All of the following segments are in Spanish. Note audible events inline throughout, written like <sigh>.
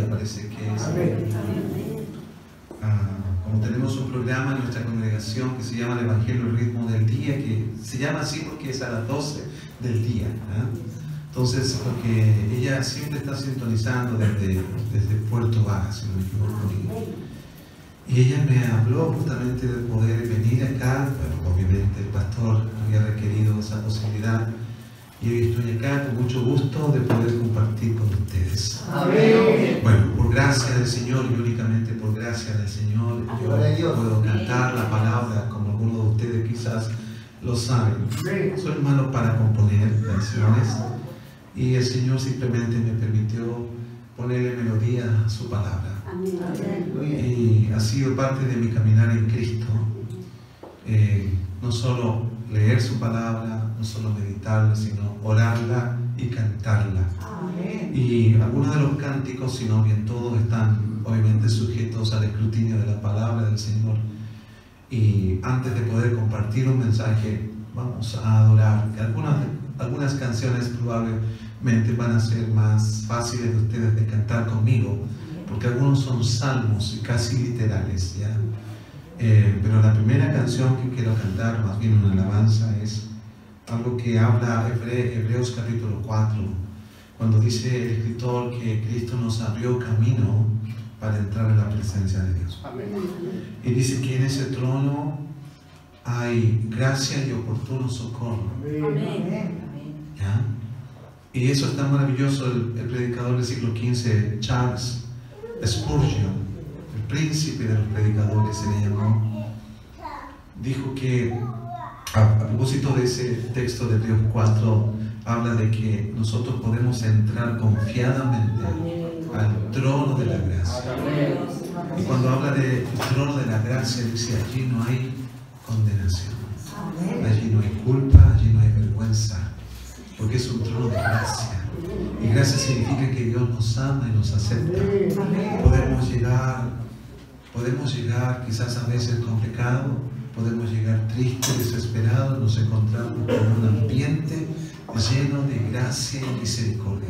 Parece que es. Ah, como tenemos un programa en nuestra congregación que se llama el Evangelio el ritmo del día, que se llama así porque es a las 12 del día. Entonces, porque ella siempre está sintonizando desde, desde Puerto Baja, si no me equivoco. Y, ella me habló justamente de poder venir acá, pero obviamente el pastor había requerido esa posibilidad. Y hoy estoy acá con mucho gusto de poder compartir con ustedes. Amén. Bueno, por gracia del Señor y únicamente por gracia del Señor, yo puedo cantar la palabra como algunos de ustedes quizás lo saben. Amén. Soy malo para componer canciones y el Señor simplemente me permitió ponerle melodía a su palabra. Y ha sido parte de mi caminar en Cristo. eh, no solo leer su palabra, no solo meditarla, sino orarla y cantarla. Y algunos de los cánticos, si no bien todos, están obviamente sujetos al escrutinio de la palabra del Señor. Y antes de poder compartir un mensaje, vamos a adorar. Algunas, algunas canciones probablemente van a ser más fáciles de ustedes de cantar conmigo, porque algunos son salmos y casi literales, ¿ya? Eh, pero la primera canción que quiero cantar, más bien una alabanza, es algo que habla Hebre- Hebreos capítulo 4, cuando dice el escritor que Cristo nos abrió camino para entrar en la presencia de Dios. Amén. Y dice que en ese trono hay gracia y oportuno socorro. Amén. ¿ya? Y eso es tan maravilloso. El, el predicador del siglo XV, Charles Spurgeon, el príncipe de los predicadores se le llamó, dijo que a, propósito de ese texto de Hebreos 4, habla de que nosotros podemos entrar confiadamente al trono de la gracia. Y cuando habla del trono de la gracia, dice allí no hay condenación, allí no hay culpa, allí no hay vergüenza, porque es un trono de gracia. Y gracia significa que Dios nos ama y nos acepta. Podemos llegar, podemos llegar quizás a veces con pecado, podemos llegar tristes, desesperados, nos encontramos con un ambiente lleno de gracia y misericordia.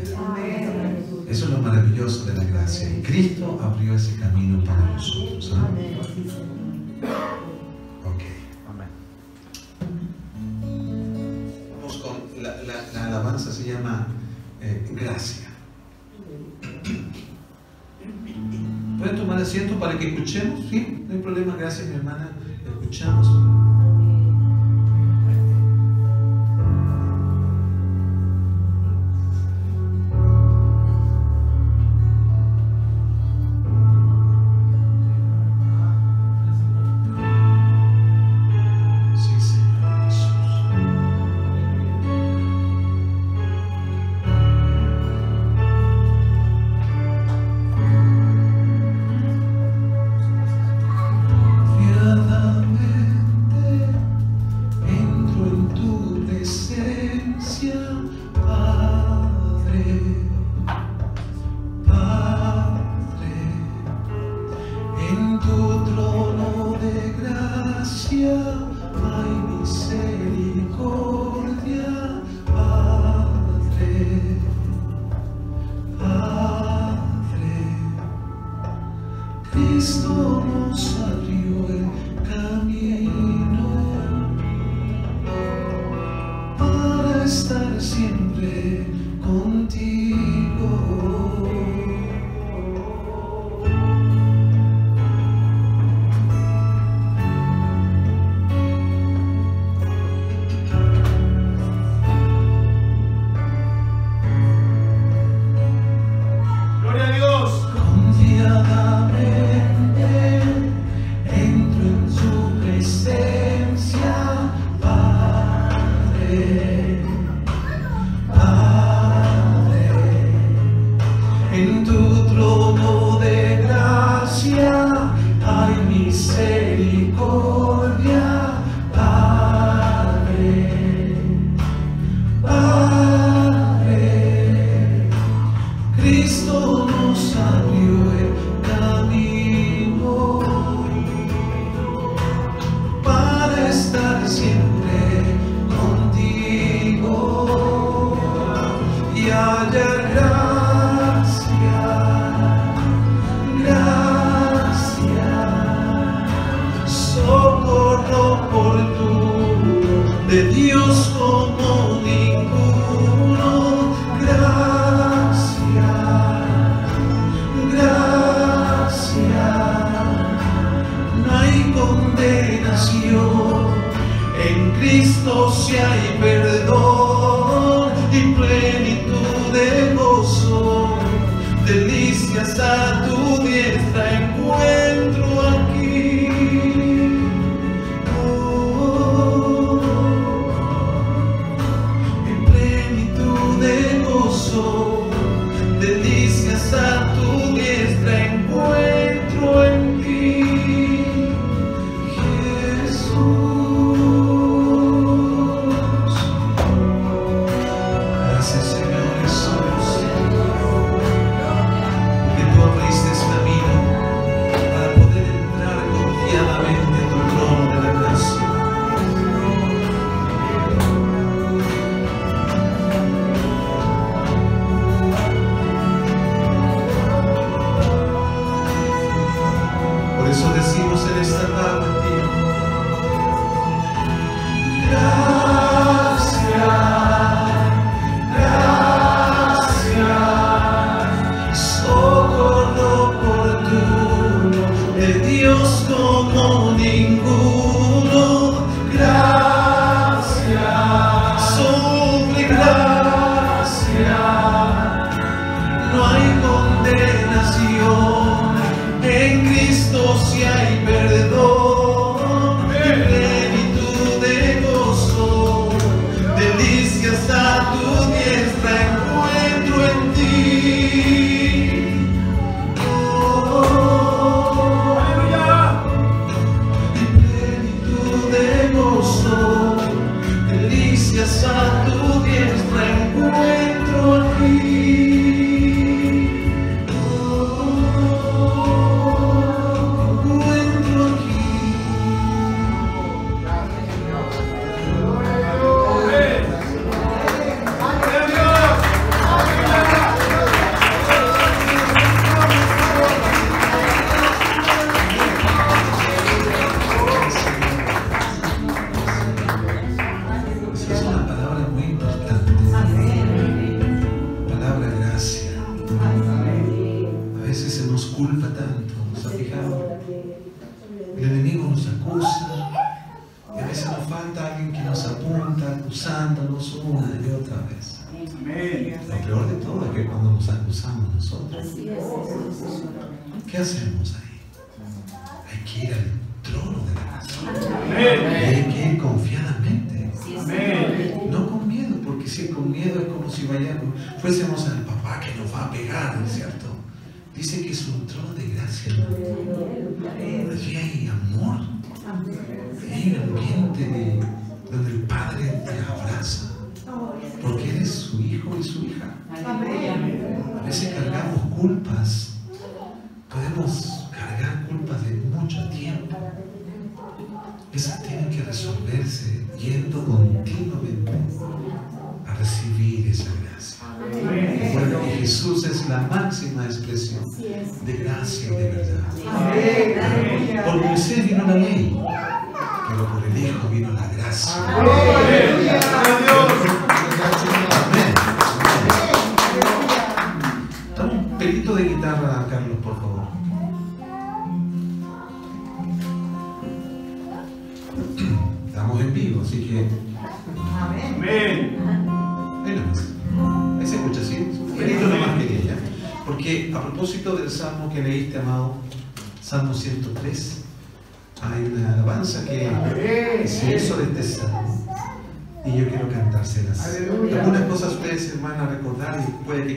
Eso es lo maravilloso de la gracia. Y Cristo abrió ese camino para nosotros. ¿ah? Ok. Amén. Vamos con la, la- la alabanza se llama eh, Gracia. ¿Pueden tomar asiento para que escuchemos? Sí, no hay problema. Gracias, mi hermana. Escuchamos. Sí,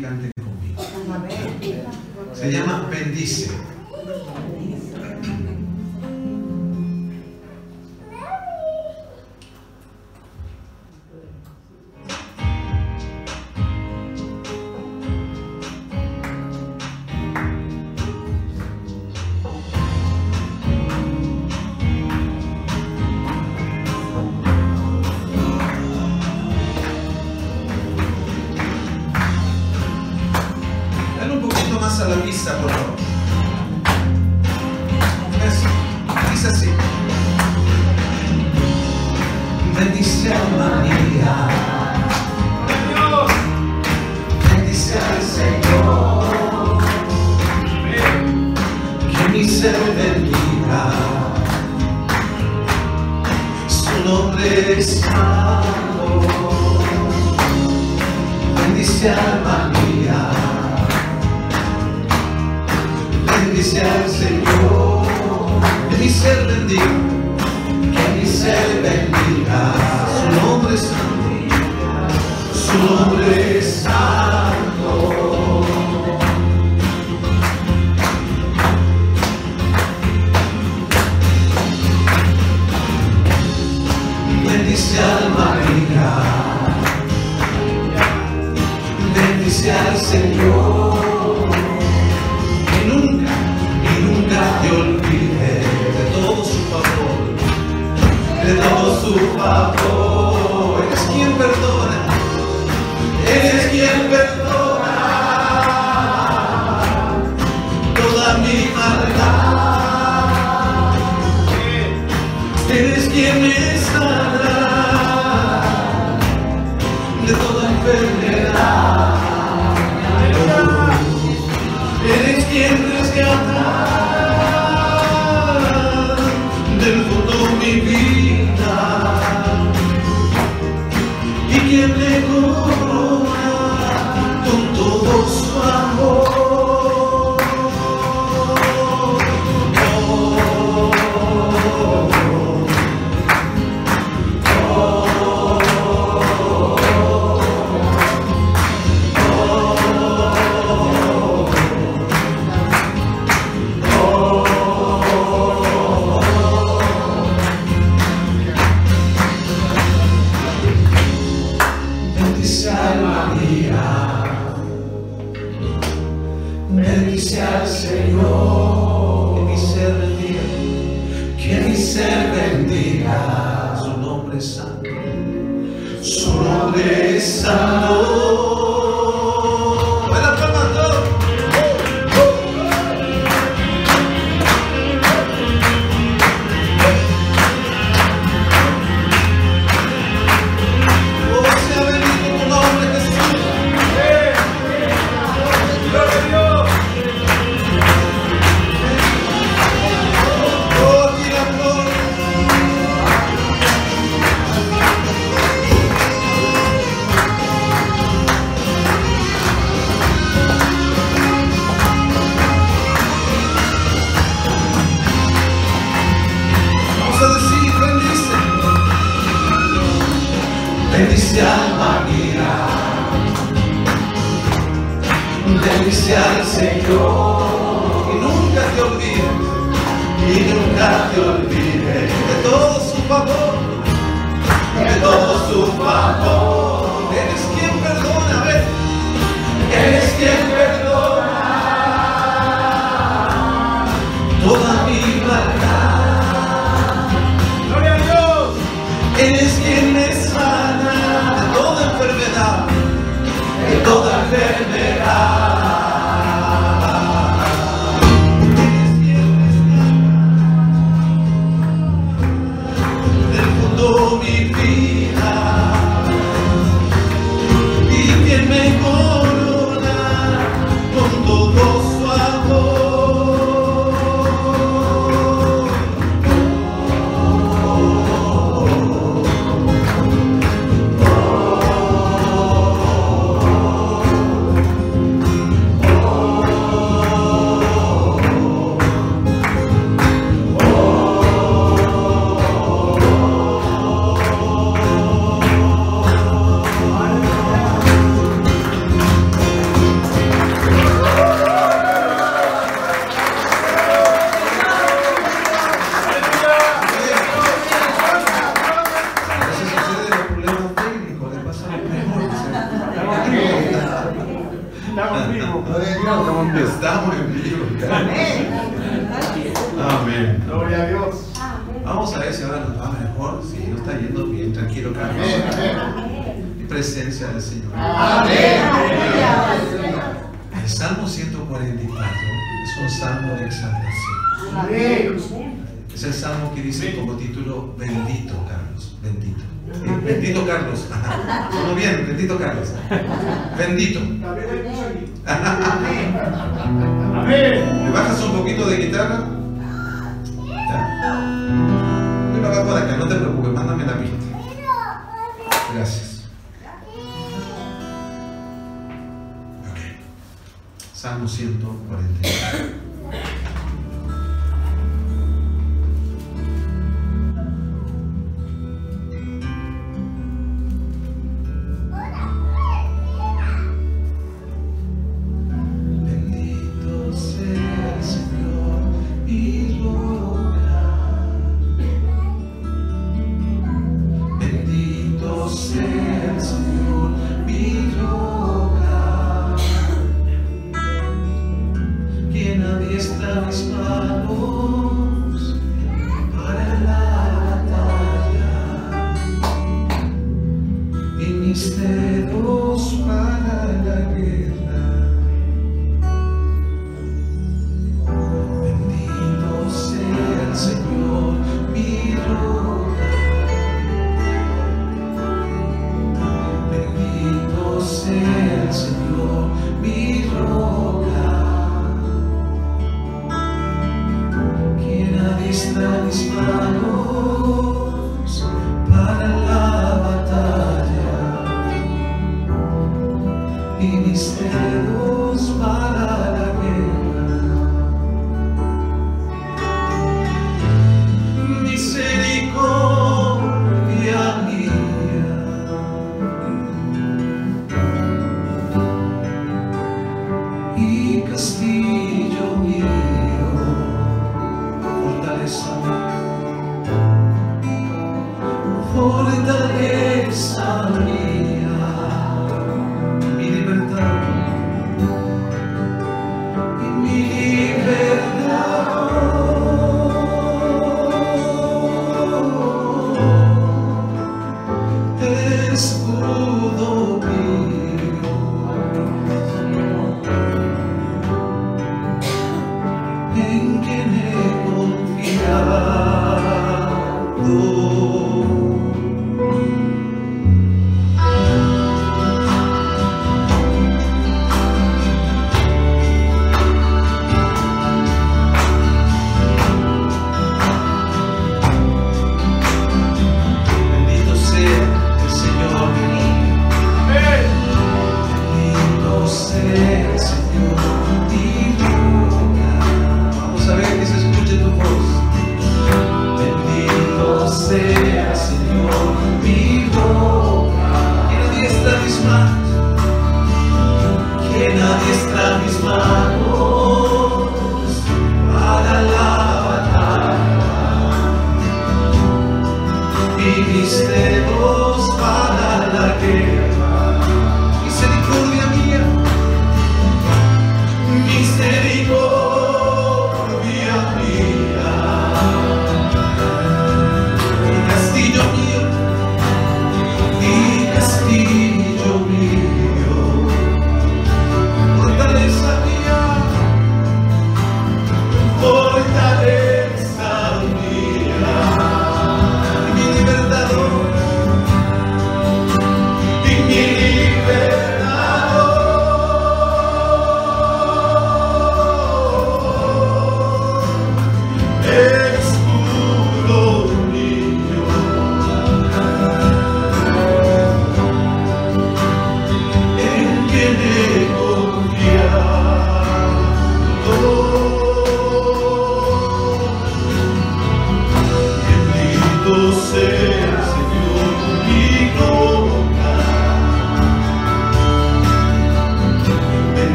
conmigo. Se llama Bendice. bendice al Señor. Que mi ser bendiga. Que mi ser bendiga. Su nombre es santo. Su nombre es santo. es un salmo de exaltación. Es el salmo que dice como título, bendito Carlos, bendito. Eh, bendito Carlos. <laughs> Todo bien, bendito Carlos. Bendito. Amén. ¿Me bajas un poquito de guitarra? Ya. Me para acá, no te preocupes, mándame la pista. Salmo 149.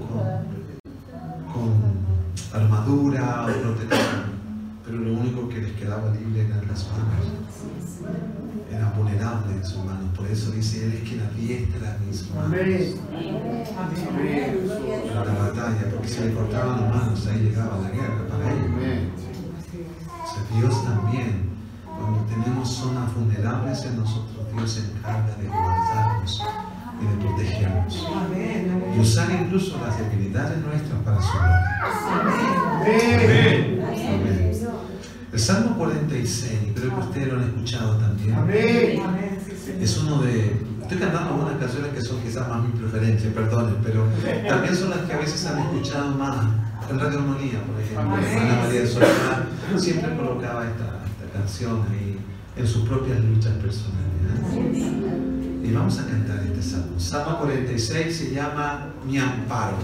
Con, con armadura o protección. pero lo único que les quedaba libre eran las manos. Eran vulnerables en sus manos. Por eso dice, Él es quien adiestra mis manos para la batalla, porque si le cortaban las manos, ahí llegaba la guerra para ellos. O sea, Dios también, cuando tenemos zonas vulnerables en nosotros, Dios se encarga de guardarnos y de protegernos. Y usar incluso las debilidades nuestras para su gloria. El Salmo 46, creo que ustedes lo han escuchado también. Amén. Es uno de. Estoy cantando algunas canciones que son quizás más mi preferencia, perdonen, pero también son las que a veces han escuchado más. En Radio Armonía, por ejemplo, Ana María de Soledad siempre colocaba esta, esta canción ahí en sus propias luchas personales. Y vamos a cantar este salmo. Salmo 46 se llama Mi amparo.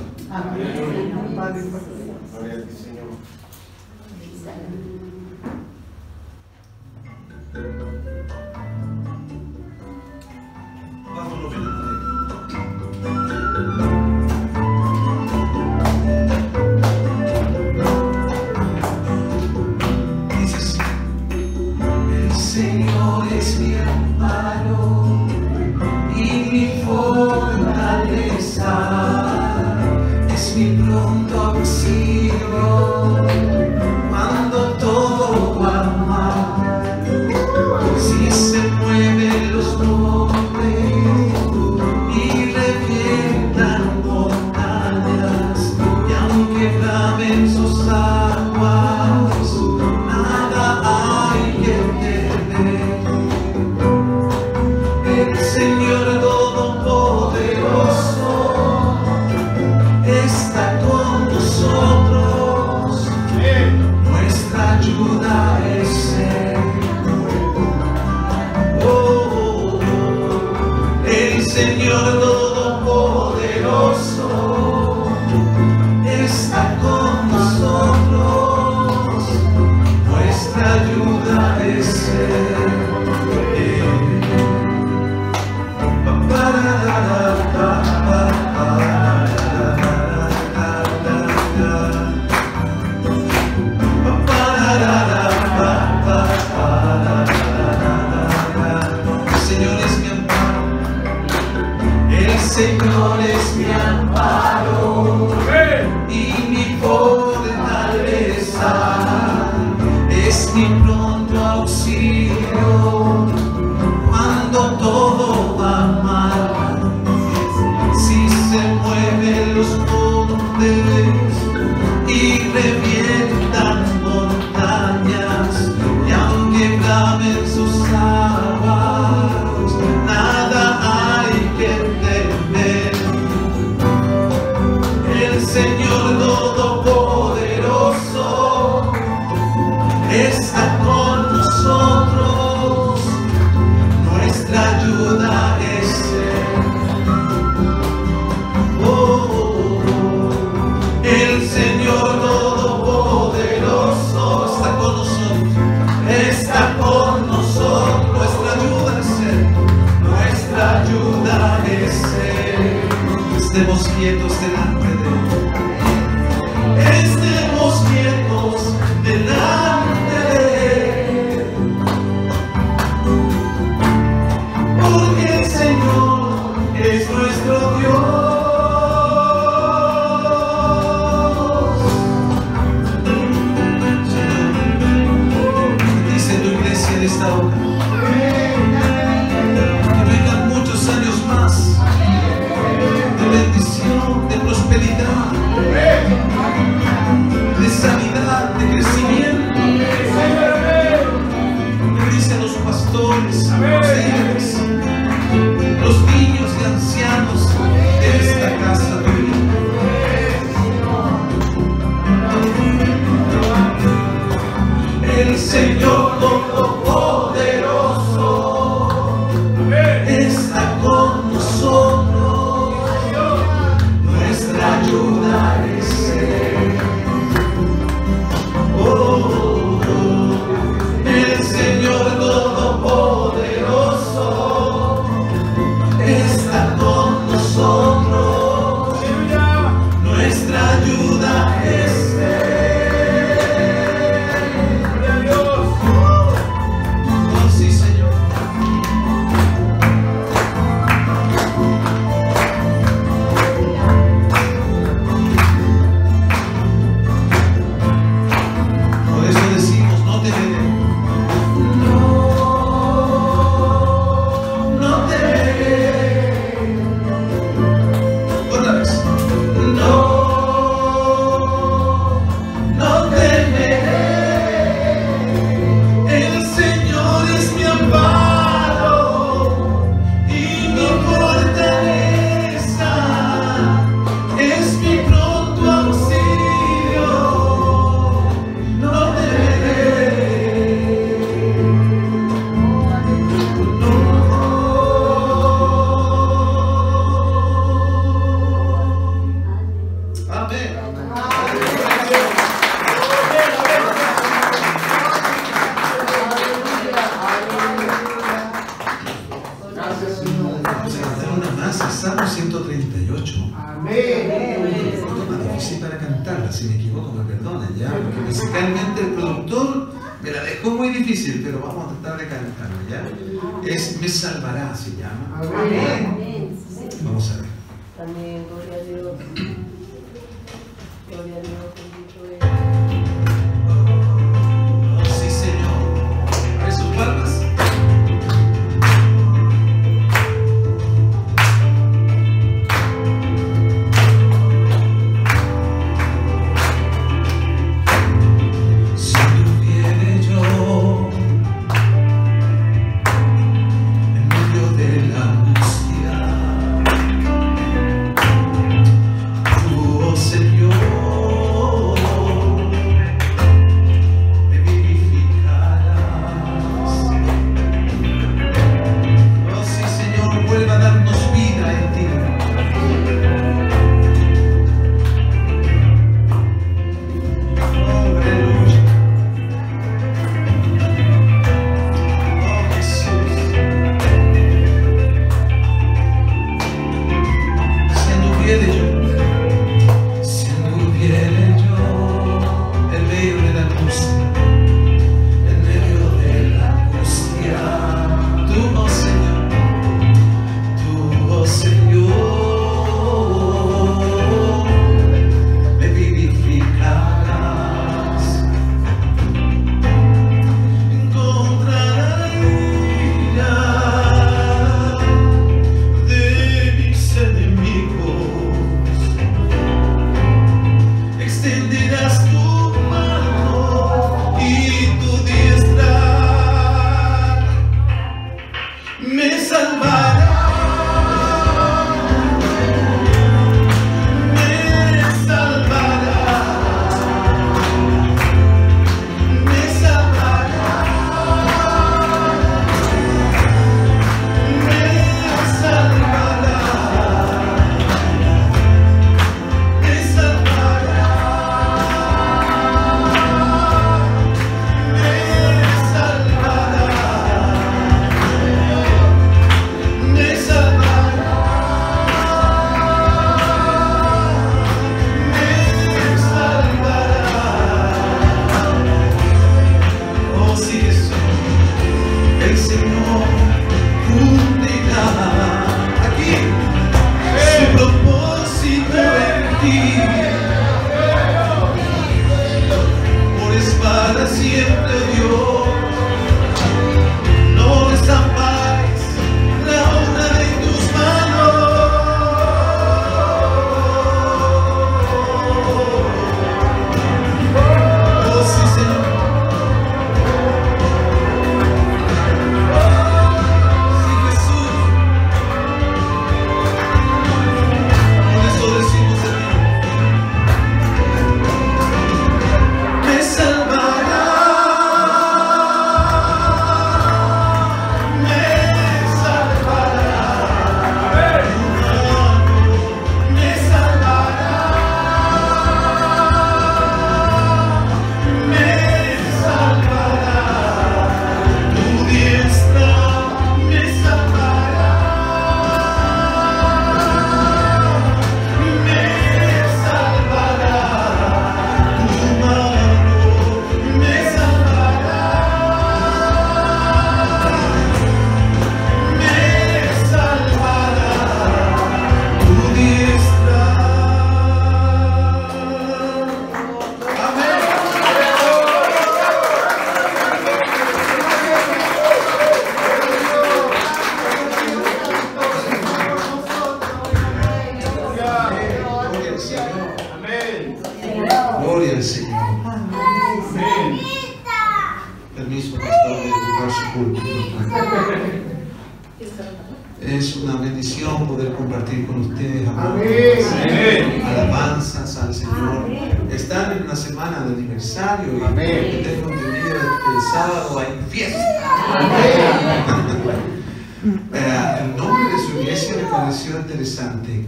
interesante.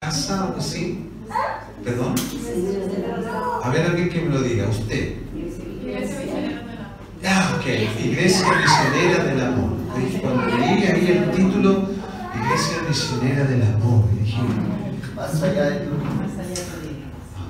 ¿Casa así? ¿Perdón? A ver, alguien que me lo diga. ¿Usted? Iglesia misionera del amor. Ah, ok. Iglesia Misionera del Amor. Cuando leí ahí el título, Iglesia Misionera del Amor, dije, más allá de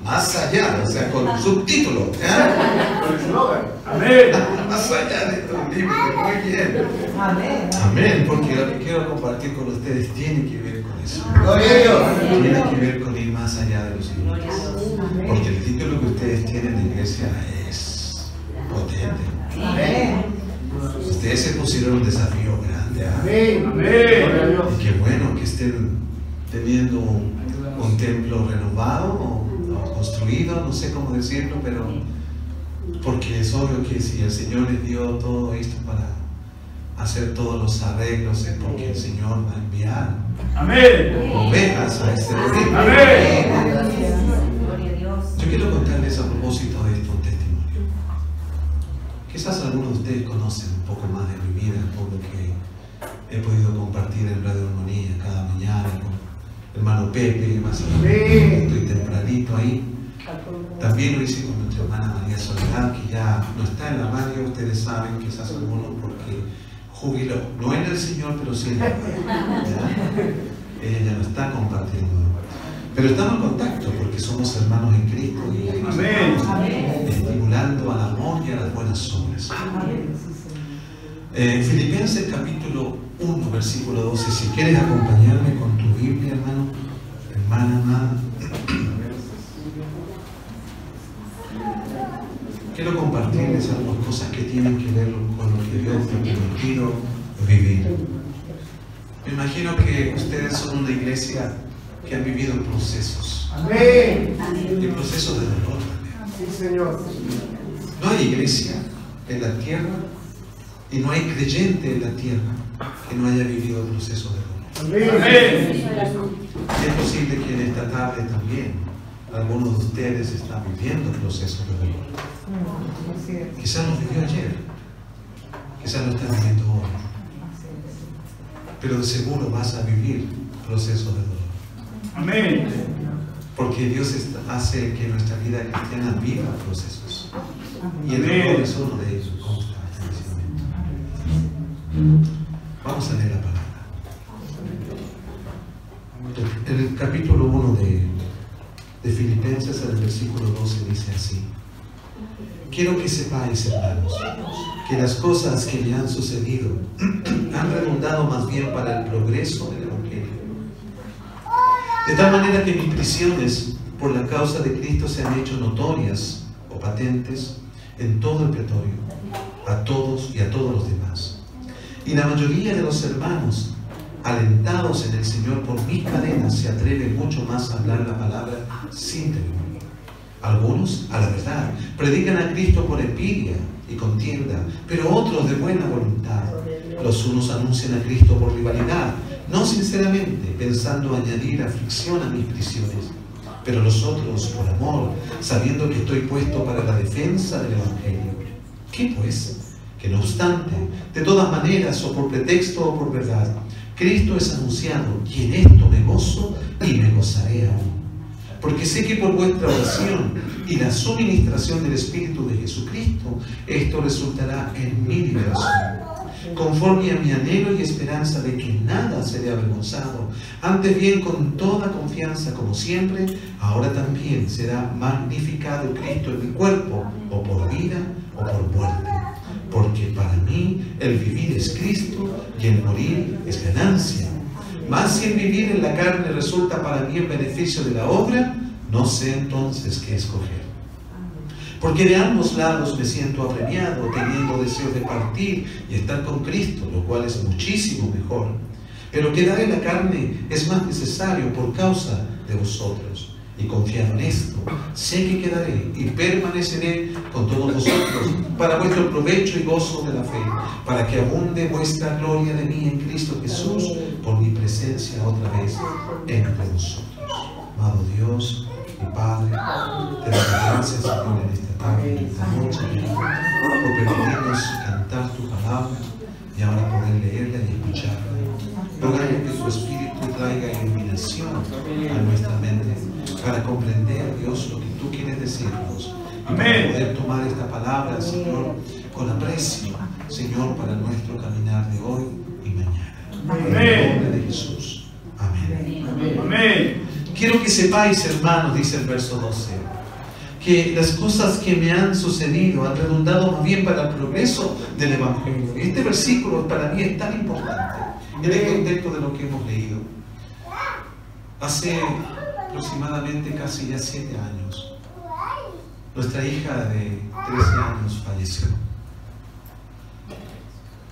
más allá, o sea, con subtítulo. ¿ya? <laughs> Con eslogan. Amén. Más allá de estos límites, muy bien. Amén. Amén, porque lo que quiero compartir con ustedes tiene que ver con eso. Gloria a Dios. Tiene que ver con ir más allá de los límites. Porque el título que ustedes tienen de iglesia es potente. Amén. Ustedes se pusieron un desafío grande. ¿ah? Amén. Gloria a Dios. Y qué bueno que estén teniendo un, un templo renovado construido, no sé cómo decirlo, pero porque es obvio que si el Señor les dio todo esto para hacer todos los arreglos es porque el Señor va a enviar Amén. ovejas a este reino. Amén. Gloria a Dios. Yo quiero contarles a propósito de esto un testimonio. Quizás algunos de ustedes conocen un poco más de mi vida por lo que he podido compartir en Radio Armonía cada mañana con hermano Pepe, más o menos, estoy tempranito ahí. También lo hice con nuestra hermana María Soledad, que ya no está en la radio, ustedes saben, quizás algunos porque jubiló, no en el Señor, pero sí en la radio. Ella ya no está compartiendo. Pero estamos en contacto porque somos hermanos en Cristo y nos estamos estimulando al amor y a las buenas obras. En Filipenses capítulo 1, versículo 12, si quieres acompañarme con tu Biblia, hermano, hermana amada. Quiero compartirles algunas cosas que tienen que ver con lo que Dios me ha permitido vivir. Me imagino que ustedes son una iglesia que ha vivido procesos, Amén. y procesos de dolor también. Sí, Señor. No hay iglesia en la tierra y no hay creyente en la tierra que no haya vivido procesos de dolor. Amén. Es posible que en esta tarde también algunos de ustedes están viviendo procesos de dolor. Quizás los vivió ayer, quizás lo están viviendo hoy, pero de seguro vas a vivir procesos de dolor. Amén. Porque Dios hace que nuestra vida cristiana viva procesos. Y el dolor es uno de ellos, constantemente. Vamos a leer la palabra. En el capítulo 1 de, de Filipenses, en el versículo 12, dice así. Quiero que sepáis, hermanos, que las cosas que me han sucedido <clears throat> han redundado más bien para el progreso del Evangelio. De tal manera que mis prisiones por la causa de Cristo se han hecho notorias o patentes en todo el pretorio, a todos y a todos los demás. Y la mayoría de los hermanos, alentados en el Señor por mis cadenas, se atreven mucho más a hablar la palabra sin temor. Algunos, a la verdad, predican a Cristo por envidia y contienda, pero otros de buena voluntad. Los unos anuncian a Cristo por rivalidad, no sinceramente, pensando añadir aflicción a mis prisiones, pero los otros por amor, sabiendo que estoy puesto para la defensa del Evangelio. ¿Qué pues? Que no obstante, de todas maneras, o por pretexto o por verdad, Cristo es anunciado, y en esto me gozo y me gozaré aún. Porque sé que por vuestra oración y la suministración del Espíritu de Jesucristo, esto resultará en mi liberación. Conforme a mi anhelo y esperanza de que nada seré avergonzado, antes bien con toda confianza, como siempre, ahora también será magnificado Cristo en mi cuerpo, o por vida o por muerte. Porque para mí el vivir es Cristo y el morir es ganancia. Mas si el vivir en la carne resulta para mí en beneficio de la obra, no sé entonces qué escoger. Porque de ambos lados me siento apremiado, teniendo deseos de partir y estar con Cristo, lo cual es muchísimo mejor. Pero quedar en la carne es más necesario por causa de vosotros. Y confiado en esto, sé que quedaré y permaneceré con todos vosotros para vuestro provecho y gozo de la fe, para que abunde vuestra gloria de mí en Cristo Jesús por mi presencia otra vez entre vosotros. Amado Dios y Padre, te doy gracias, Señor, en esta tarde, en esta noche, por permitirnos cantar tu palabra y ahora poder leerla y escucharla. Rogando que tu Espíritu traiga iluminación a nuestra mente para comprender, Dios, lo que tú quieres decirnos. Y para Amén. poder tomar esta palabra, Señor, con aprecio, Señor, para nuestro caminar de hoy y mañana. En el Amén. nombre de Jesús. Amén. Amén. quiero que sepáis, hermanos, dice el verso 12, que las cosas que me han sucedido han redundado más bien para el progreso del Evangelio. Y este versículo para mí es tan importante en el contexto de lo que hemos leído. Hace aproximadamente casi ya siete años, nuestra hija de 13 años falleció.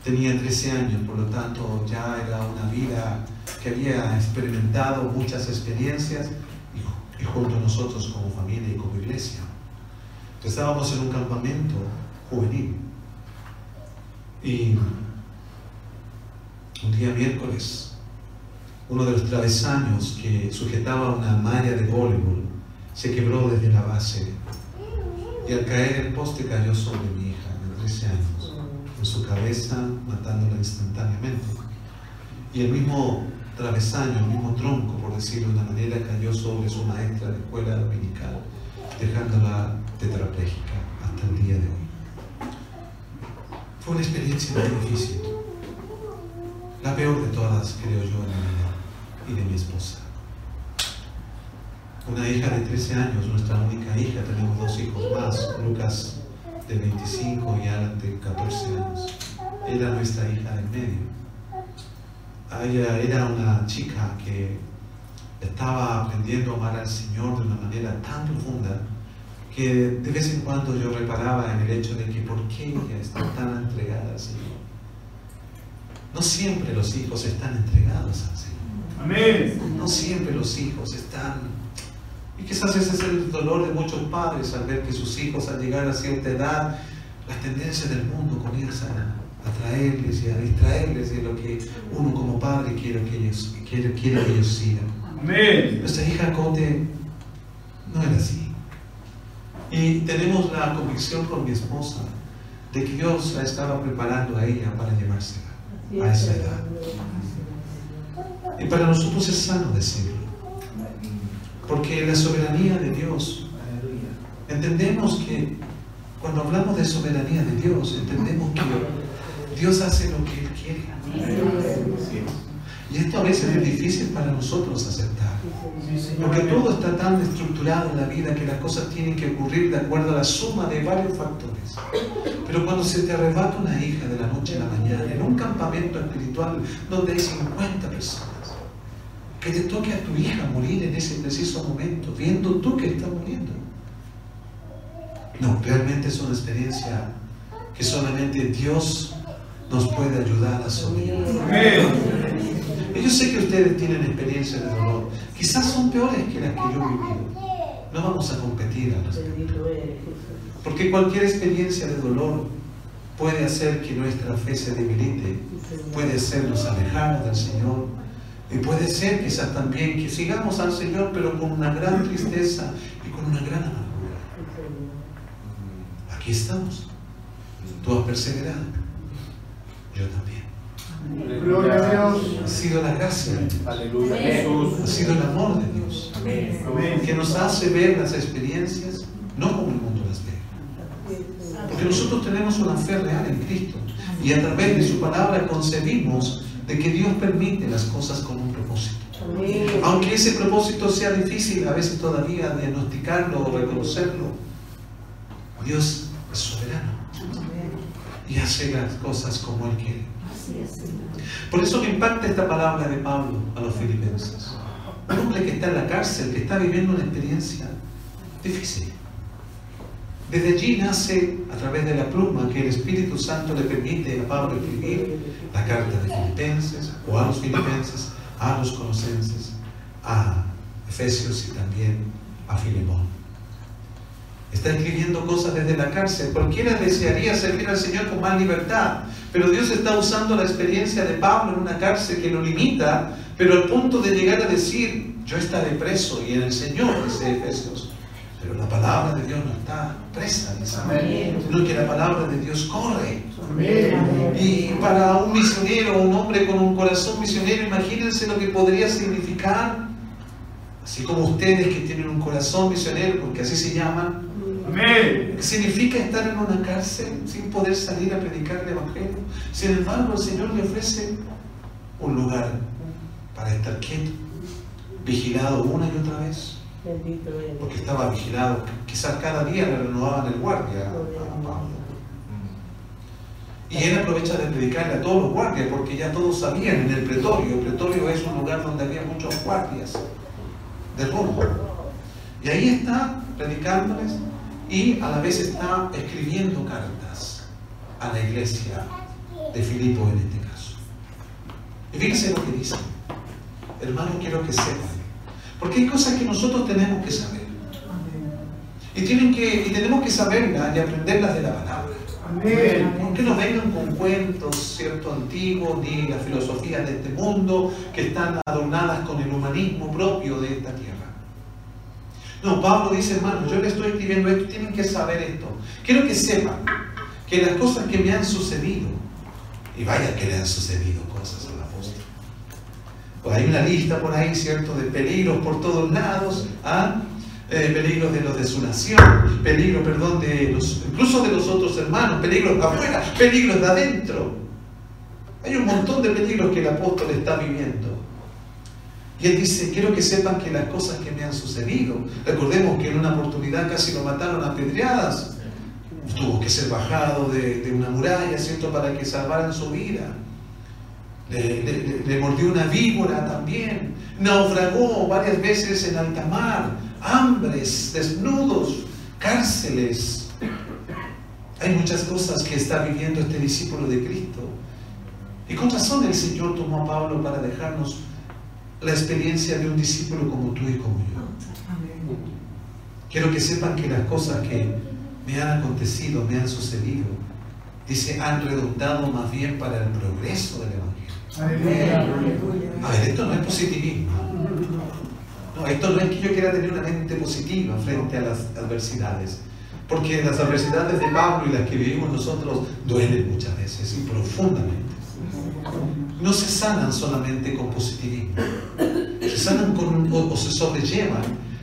Tenía 13 años, por lo tanto ya era una vida que había experimentado muchas experiencias y, y junto a nosotros como familia y como iglesia. Estábamos en un campamento juvenil y un día miércoles uno de los travesaños que sujetaba una malla de voleibol se quebró desde la base y al caer el poste cayó sobre mi hija de 13 años, en su cabeza, matándola instantáneamente. Y el mismo travesaño, el mismo tronco, por decirlo de una manera, cayó sobre su maestra de escuela dominical, dejándola tetrapléjica hasta el día de hoy. Fue una experiencia muy difícil, la peor de todas, creo yo, en mi vida y de mi esposa. Una hija de 13 años, nuestra única hija, tenemos dos hijos más, Lucas de 25 y Alan de 14 años. Era nuestra hija del medio. Ella era una chica que estaba aprendiendo a amar al Señor de una manera tan profunda que de vez en cuando yo reparaba en el hecho de que por qué ella está tan entregada al Señor. No siempre los hijos están entregados al Señor. Amén. No siempre los hijos están... Y quizás ese es el dolor de muchos padres al ver que sus hijos al llegar a cierta edad, las tendencias del mundo comienzan a atraerles y a distraerles de lo que uno como padre quiere que ellos, quiere, quiere que ellos sigan. Amén. Nuestra hija Cote no era así. Y tenemos la convicción con mi esposa de que Dios la estaba preparando a ella para llevársela a esa edad. Y para nosotros es sano decirlo. Porque la soberanía de Dios, entendemos que cuando hablamos de soberanía de Dios, entendemos que Dios hace lo que Él quiere. Y esto a veces es difícil para nosotros aceptar. Porque todo está tan estructurado en la vida que las cosas tienen que ocurrir de acuerdo a la suma de varios factores. Pero cuando se te arrebata una hija de la noche a la mañana en un campamento espiritual donde hay 50 personas, que te toque a tu hija morir en ese preciso momento, viendo tú que está muriendo. No, realmente es una experiencia que solamente Dios nos puede ayudar a. Amén. Y yo sé que ustedes tienen experiencias de dolor. Quizás son peores que las que yo he vivido. No vamos a competir al respecto. Porque cualquier experiencia de dolor puede hacer que nuestra fe se debilite, puede hacernos alejarnos del Señor. Y puede ser quizás también que sigamos al Señor, pero con una gran tristeza y con una gran amargura. Aquí estamos. Tú has perseverado. Yo también. Gloria a Dios. Ha sido la gracia de Dios. Aleluya, Jesús. Ha sido el amor de Dios. Amén. Que nos hace ver las experiencias no como el mundo las ve. Porque nosotros tenemos una fe real en Cristo. Y a través de su palabra concebimos de que Dios permite las cosas con un propósito. Aunque ese propósito sea difícil a veces todavía diagnosticarlo o reconocerlo, Dios es soberano y hace las cosas como Él quiere. Por eso me impacta esta palabra de Pablo a los filipenses. Un hombre que está en la cárcel, que está viviendo una experiencia difícil. Desde allí nace, a través de la pluma que el Espíritu Santo le permite a Pablo escribir la carta de Filipenses, o a los Filipenses, a los Colosenses, a Efesios y también a Filemón. Está escribiendo cosas desde la cárcel. Cualquiera desearía servir al Señor con más libertad, pero Dios está usando la experiencia de Pablo en una cárcel que lo limita, pero al punto de llegar a decir, yo estaré preso y en el Señor, dice Efesios. Pero la palabra de Dios no está presa, dice, sino que la palabra de Dios corre. Y para un misionero, un hombre con un corazón misionero, imagínense lo que podría significar, así como ustedes que tienen un corazón misionero, porque así se llaman, Amén. significa estar en una cárcel sin poder salir a predicar el Evangelio. Sin embargo, el Señor le ofrece un lugar para estar quieto, vigilado una y otra vez. Bendito eres. Porque estaba vigilado. Quizás cada día le renovaban el guardia a Pablo. Y él aprovecha de predicarle a todos los guardias, porque ya todos sabían en el pretorio. El pretorio es un lugar donde había muchos guardias de Roma. Y ahí está predicándoles y a la vez está escribiendo cartas a la iglesia de Filipo en este caso. Y fíjense lo que dice. Hermano, quiero que sepan. Porque hay cosas que nosotros tenemos que saber. Y, tienen que, y tenemos que saberlas y aprenderlas de la palabra. Amén. Que no vengan con cuentos, ¿cierto?, antiguos, ni las filosofías de este mundo que están adornadas con el humanismo propio de esta tierra. No, Pablo dice, hermano, yo le estoy escribiendo esto, tienen que saber esto. Quiero que sepan que las cosas que me han sucedido, y vaya que le han sucedido cosas. Pues hay una lista por ahí, ¿cierto?, de peligros por todos lados, ¿ah? Eh, peligros de los de su nación, peligros, perdón, de los, incluso de los otros hermanos, peligros de afuera, peligros de adentro. Hay un montón de peligros que el apóstol está viviendo. Y él dice, quiero que sepan que las cosas que me han sucedido, recordemos que en una oportunidad casi lo mataron a pedreadas, tuvo que ser bajado de, de una muralla, ¿cierto?, para que salvaran su vida. Le, mordió una víbora también, naufragó varias veces en alta mar, hambres, desnudos, cárceles. Hay muchas cosas que está viviendo este discípulo de Cristo. Y con razón el Señor tomó a Pablo para dejarnos la experiencia de un discípulo como tú y como yo. Quiero que sepan que las cosas que me han acontecido, me han sucedido, dice, han redundado más bien para el progreso del Evangelio. Aleluya. A ver, esto no es positivismo. No, esto no es que yo quiera tener una mente positiva frente a las adversidades. Porque las adversidades de Pablo y las que vivimos nosotros duelen muchas veces y profundamente. No se sanan solamente con positivismo. Se sanan con un- o, o se sobrellevan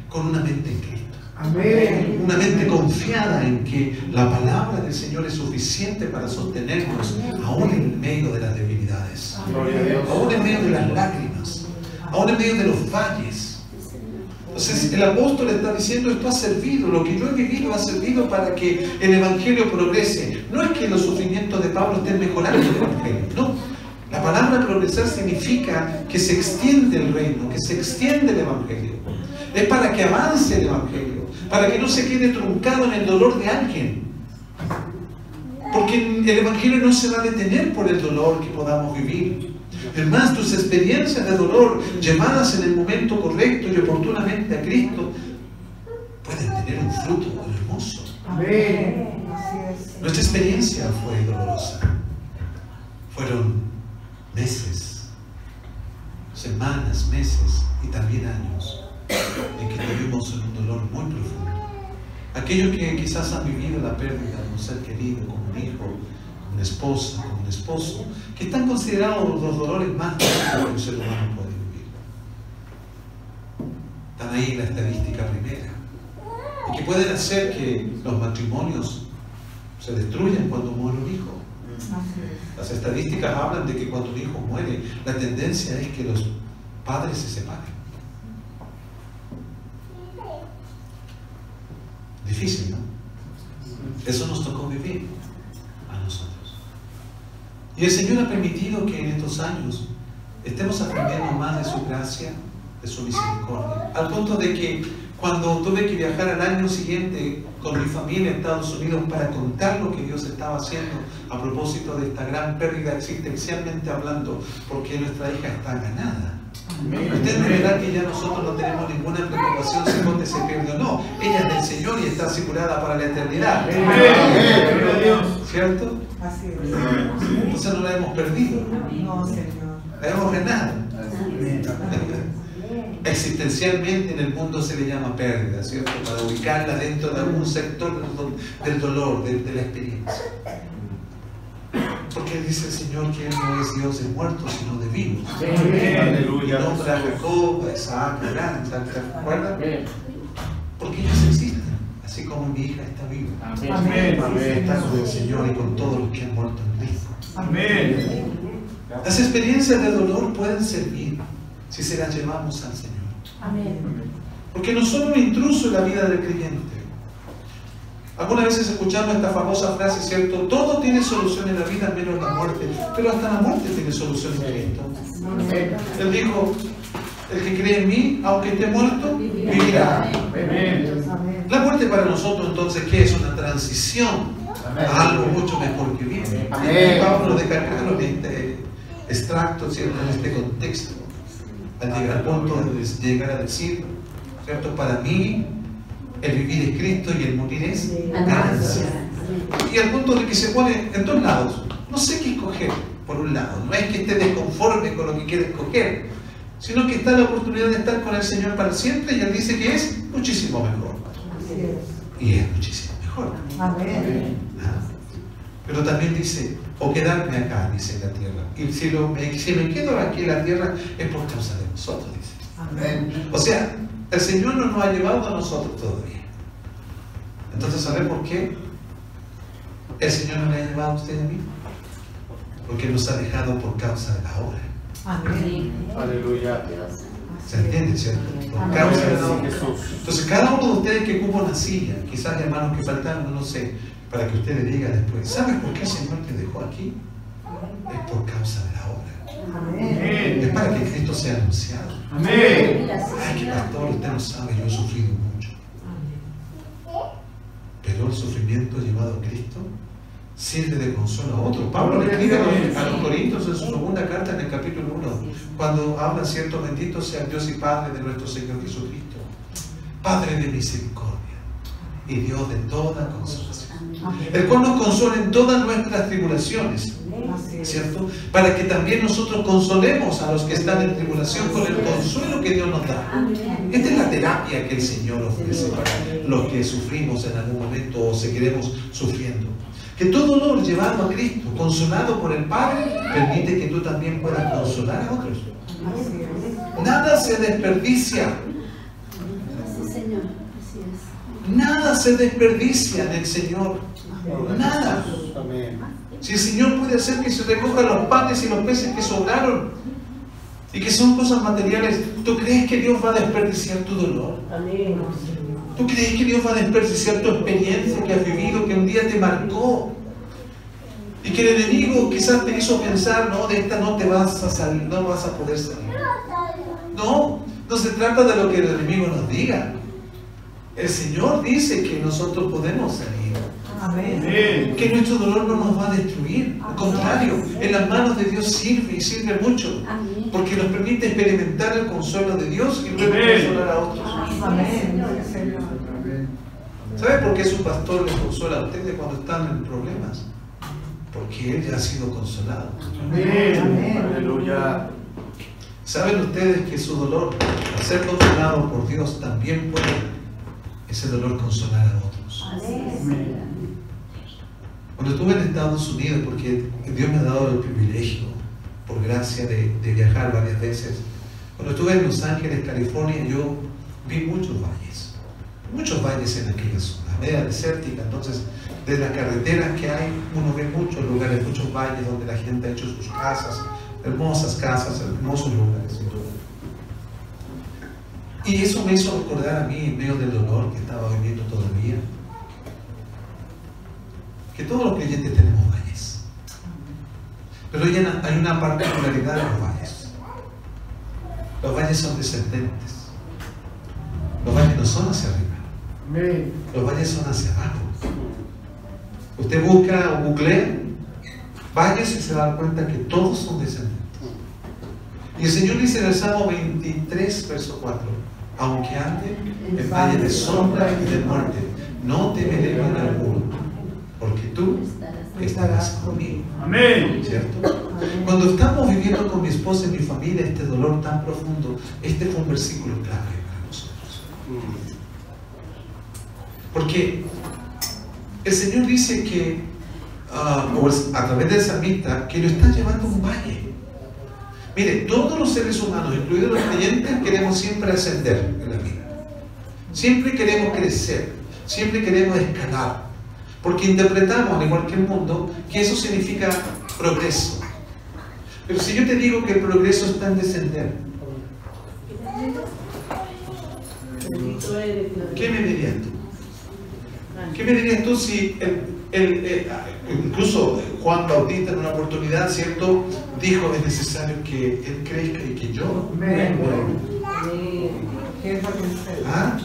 con una mente en Cristo. Amén. Una mente confiada en que la palabra del Señor es suficiente para sostenernos aún en medio de las debilidades Aún en medio de las lágrimas, aún en medio de los valles. Entonces el apóstol está diciendo, esto ha servido, lo que yo he vivido ha servido para que el Evangelio progrese. No es que los sufrimientos de Pablo estén mejorando el Evangelio, no. La palabra progresar significa que se extiende el reino, que se extiende el Evangelio. Es para que avance el Evangelio, para que no se quede truncado en el dolor de alguien. Porque el Evangelio no se va a detener por el dolor que podamos vivir. Es más, tus experiencias de dolor llevadas en el momento correcto y oportunamente a Cristo pueden tener un fruto hermoso. Amén. Nuestra experiencia fue dolorosa. Fueron meses, semanas, meses y también años en que tuvimos un dolor muy profundo. Aquellos que quizás han vivido la pérdida de un ser querido, como un hijo, como una esposa, como un esposo, que están considerados los dolores más grandes que un ser humano puede vivir. Están ahí en la estadística primera. Y que pueden hacer que los matrimonios se destruyan cuando muere un hijo. Las estadísticas hablan de que cuando un hijo muere, la tendencia es que los padres se separen. Difícil, ¿no? Eso nos tocó vivir a nosotros. Y el Señor ha permitido que en estos años estemos aprendiendo más de su gracia, de su misericordia, al punto de que cuando tuve que viajar al año siguiente con mi familia a Estados Unidos para contar lo que Dios estaba haciendo a propósito de esta gran pérdida existencialmente hablando, porque nuestra hija está ganada. Usted me verá que ya nosotros no tenemos ninguna preocupación si Conde se pierde o no. Ella es del Señor y está asegurada para la eternidad. ¿Cierto? Así es. Entonces no la hemos perdido, No, Señor. la hemos ganado. Existencialmente en el mundo se le llama pérdida, ¿cierto? Para ubicarla dentro de algún sector del do- del dolor, de la experiencia. Porque dice el Señor que Él no es Dios de muertos, sino de vivos. Amén. Aleluya. nombra a Jacob, a Isaac, a Abraham, ¿se acuerdan? Porque ellos existen, así como mi hija está viva. Amén. Está con el Señor y con todos los que han muerto en Cristo. Amén. Las experiencias de dolor pueden servir si se las llevamos al Señor. Amén. Porque no son un intruso en la vida del creyente. Algunas veces escuchamos esta famosa frase, ¿cierto? Todo tiene solución en la vida menos la muerte, pero hasta la muerte tiene solución en Cristo. Él dijo, el que cree en mí, aunque esté muerto, vivirá. La muerte para nosotros entonces, ¿qué es? Una transición a algo mucho mejor que viene. Pablo lo deja claro en este extracto, ¿cierto? En este contexto. Al llegar al punto de llegar a decir, ¿cierto? Para mí, el vivir es Cristo y el morir es ganancia. Y al punto de que se pone en dos lados. No sé qué escoger, por un lado. No es que esté desconforme con lo que quiere escoger, sino que está la oportunidad de estar con el Señor para siempre y Él dice que es muchísimo mejor. Y es muchísimo mejor. Amén. ¿ah? Pero también dice, o quedarme acá, dice la tierra. Y si, lo- si me quedo aquí en la tierra es por causa de vosotros, dice. Amén. O sea, el Señor no nos ha llevado a nosotros todavía. Entonces, ¿sabe por qué? El Señor no le ha llevado a usted y a mí. Porque nos ha dejado por causa de la obra. Amén. Aleluya. ¿Se entiende, cierto? Por causa de la obra. Entonces, cada uno de ustedes que ocupa una silla, quizás hermanos que faltaron, no lo sé, para que usted le diga después, ¿sabes por qué el Señor te dejó aquí? Es por causa de la obra. Amén. Es para que Cristo sea anunciado. Amén. Ay, que pastor, usted no sabe, yo he sufrido mucho. Pero el sufrimiento llevado a Cristo sirve de consuelo a otro. Pablo le escribe a los- Corintios en su segunda carta en el capítulo 1, cuando habla, cierto, bendito sea Dios y Padre de nuestro Señor Jesucristo, Padre de misericordia y Dios de toda consolación, el cual nos consuela en todas nuestras tribulaciones. ¿Cierto? Para que también nosotros consolemos a los que están en tribulación con el consuelo que Dios nos da. Esta es la terapia que el Señor ofrece para los que sufrimos en algún momento o seguiremos sufriendo. Que todo dolor llevado a Cristo, consolado por el Padre, permite que tú también puedas consolar a otros. Nada se desperdicia, Sí, Señor. Así es. nada se desperdicia en el Señor. Nada. Si el Señor puede hacer que se recojan los panes y los peces que sobraron y que son cosas materiales, ¿tú crees que Dios va a desperdiciar tu dolor? Amén. ¿Tú crees que Dios va a desperdiciar tu experiencia que has vivido, que un día te marcó? Y que el enemigo quizás te hizo pensar, no, de esta no te vas a salir, no vas a poder salir. No, no se trata de lo que el enemigo nos diga. El Señor dice que nosotros podemos salir. Amén. Que nuestro dolor no nos va a destruir. Al contrario, en las manos de Dios sirve y sirve mucho. Porque nos permite experimentar el consuelo de Dios y luego consolar a otros. Amén. ¿Sabe por qué su pastor les consuela a ustedes cuando están en problemas? Porque él ya ha sido consolado. Amén. Aleluya. ¿Saben ustedes que su dolor, al ser consolado por Dios, también puede ese dolor consolar a otros? Amén. Cuando estuve en Estados Unidos, porque Dios me ha dado el privilegio, por gracia, de, viajar varias veces, cuando estuve en Los Ángeles, California, yo vi muchos valles, muchos valles en aquella zona, media desértica, entonces de las carreteras que hay, uno ve muchos lugares, muchos valles donde la gente ha hecho sus casas, hermosas casas, hermosos lugares. Y eso me hizo recordar a mí, en medio del dolor que estaba viviendo todavía, que todos los creyentes tenemos valles. Pero hay una, particularidad de los valles. Los valles son descendentes. Los valles no son hacia arriba. Los valles son hacia abajo. Usted busca o googlea valles y se da cuenta que todos son descendentes. Y el Señor dice en el Salmo 23, verso 4, aunque ande en valle de sombra y de muerte, no temeré mal alguno, porque tú estarás conmigo. Amén. ¿Cierto? Cuando estamos viviendo con mi esposa y mi familia este dolor tan profundo, este fue un versículo clave para nosotros. Porque el Señor dice que, ah, o a través del salmista, que lo está llevando a un valle. Mire, todos los seres humanos, incluidos los creyentes, queremos siempre ascender en la vida. Siempre queremos crecer, siempre queremos escalar. Porque interpretamos, al igual que el mundo, que eso significa progreso. Pero si yo te digo que el progreso está en descender, ¿Qué me dirías tú? ¿Qué me dirías tú si eh, incluso Juan Bautista en una oportunidad, ¿cierto? Dijo, es necesario que Él crezca y que yo Amén. ¿Qué es lo que usted? ¿Ah?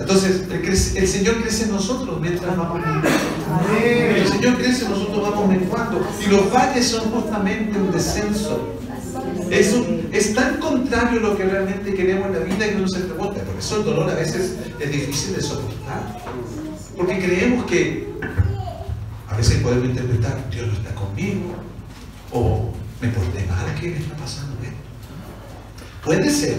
Entonces, el, crece- el Señor crece en nosotros mientras vamos menguando. El. Señor crece, nosotros vamos menguando. Y los valles son justamente un descenso. Es, un- es tan contrario a lo que realmente queremos en la vida que uno se pregunta. Por eso el dolor a veces es difícil de soportar. Porque creemos que a veces podemos interpretar, Dios no está conmigo. O me porté mal, ¿qué me está pasando? Puede ser,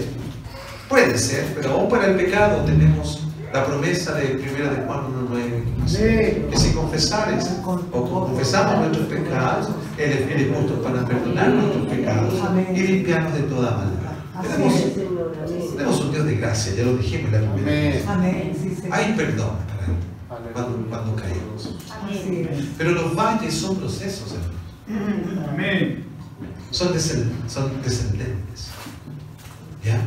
puede ser, pero aún para el pecado tenemos la promesa de 1 de Juan 1.9 Amén. que si confesares o confesamos nuestros pecados, Él es justo para perdonar nuestros pecados y limpiarnos de toda maldad. Tenemos, tenemos un Dios de gracia, ya lo dijimos en la primera vez. Hay perdón para Él cuando, cuando caemos. Pero los valles son procesos, hermanos. Son descendentes. ¿Ya?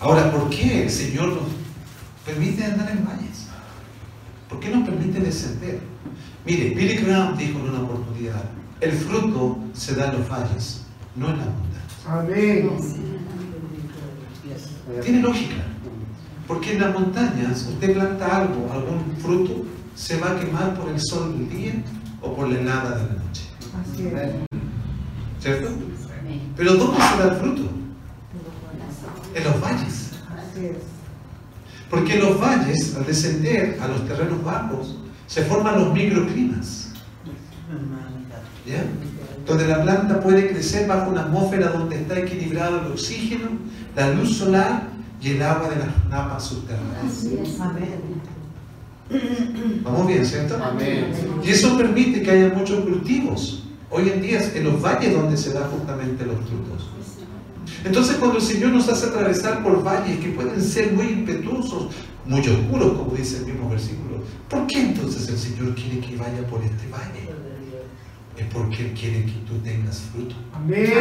Ahora, ¿por qué el Señor nos permite andar en valles? ¿Por qué nos permite descender? Mire, Billy Graham dijo en una oportunidad, el fruto se da en los valles, no en la montaña. Amén. Tiene lógica. Porque en las montañas usted planta algo, algún fruto, se va a quemar por el sol del día o por la helada de la noche. Así es. ¿Cierto? Pero ¿dónde se da el fruto? En los valles. Así es. Porque en los valles, al descender a los terrenos bajos, se forman los microclimas. ¿Ya? Donde la planta puede crecer bajo una atmósfera donde está equilibrado el oxígeno, la luz solar y el agua de las napas subterráneas. Amén. Vamos bien, ¿cierto? Amén. Y eso permite que haya muchos cultivos. Hoy en día es en los valles donde se dan justamente los frutos. Entonces cuando el Señor nos hace atravesar por valles que pueden ser muy impetuosos, muy oscuros, como dice el mismo versículo, ¿por qué entonces el Señor quiere que vaya por este valle? Es porque Él quiere que tú tengas fruto. Amén.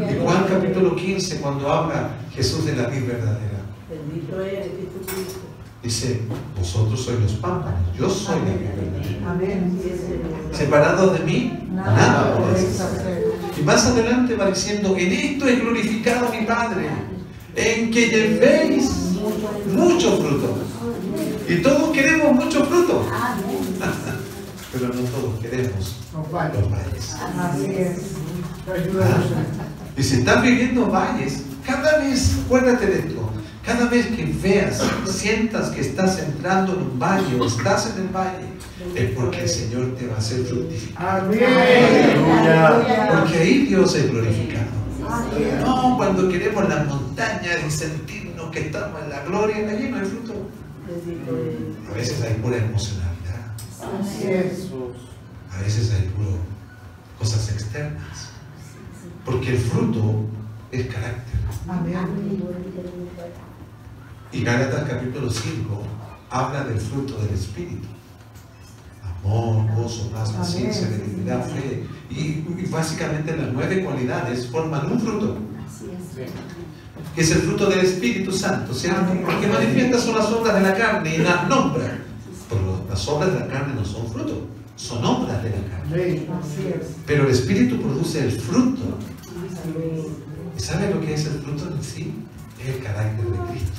En Juan capítulo 15, cuando habla Jesús de la vid verdadera, Bendito eres Jesucristo. dice, vosotros sois los pámpanos, yo soy la vid verdadera. Amén. Separados de mí, nada Nada podéis podéis hacer. Y más adelante va diciendo, en esto es glorificado mi Padre, en que llevéis mucho fruto. Y todos queremos mucho fruto, <laughs> pero no todos queremos los valles. Así es. Y si estás viviendo valles, cada vez, acuérdate de esto, cada vez que veas, sientas que estás entrando en un valle o estás en el valle, es porque el Señor te va a hacer fructificar. Amén. Aleluya. Porque ahí Dios es glorificado. No, cuando queremos las montañas y sentirnos que estamos en la gloria, allí no hay fruto. A veces hay pura emocionalidad, Así es. a veces hay puro cosas externas. Porque el fruto es carácter. Amén. Y Gálatas capítulo 5 habla del fruto del Espíritu. Amor, gozo, paz, paciencia, Amén. benignidad, fe. Y, y básicamente las nueve cualidades forman un fruto. que es el fruto del Espíritu Santo, ¿cierto? Amén. Porque manifiesta son las obras de la carne y las nombra. Pero las obras de la carne no son fruto, son obras de la carne. Pero el Espíritu produce el fruto. ¿Y sabe lo que es el fruto en sí? Es el carácter de Cristo.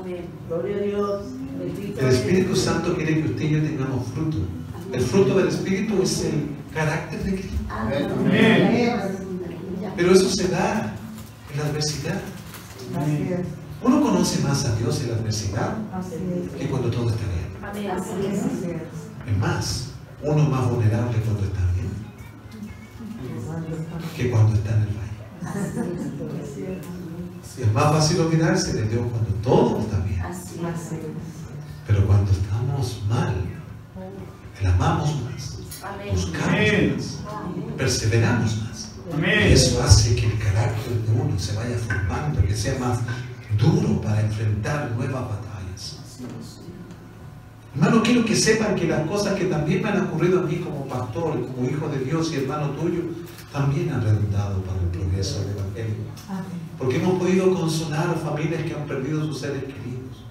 Amén. Gloria a Dios. Bendito El. Espíritu Santo quiere que usted y yo tengamos fruto. El fruto del Espíritu es el carácter de Cristo. Pero eso se da en la adversidad. Uno conoce más a Dios en la adversidad que cuando todo está bien. Amén. Es. Es más, uno es más vulnerable cuando está bien que cuando está en el valle. Y es más fácil olvidarse de Dios cuando todo está bien. Así es. Pero cuando estamos mal, le amamos más, Amén. buscamos Amén. más, perseveramos más. Y eso hace que el carácter de uno se vaya formando, que sea más duro para enfrentar nuevas batallas. Hermano, quiero que sepan que las cosas que también me han ocurrido a mí como pastor, como hijo de Dios y hermano tuyo, también han redundado para el progreso del Evangelio. Porque hemos podido consolar a familias que han perdido sus seres queridos,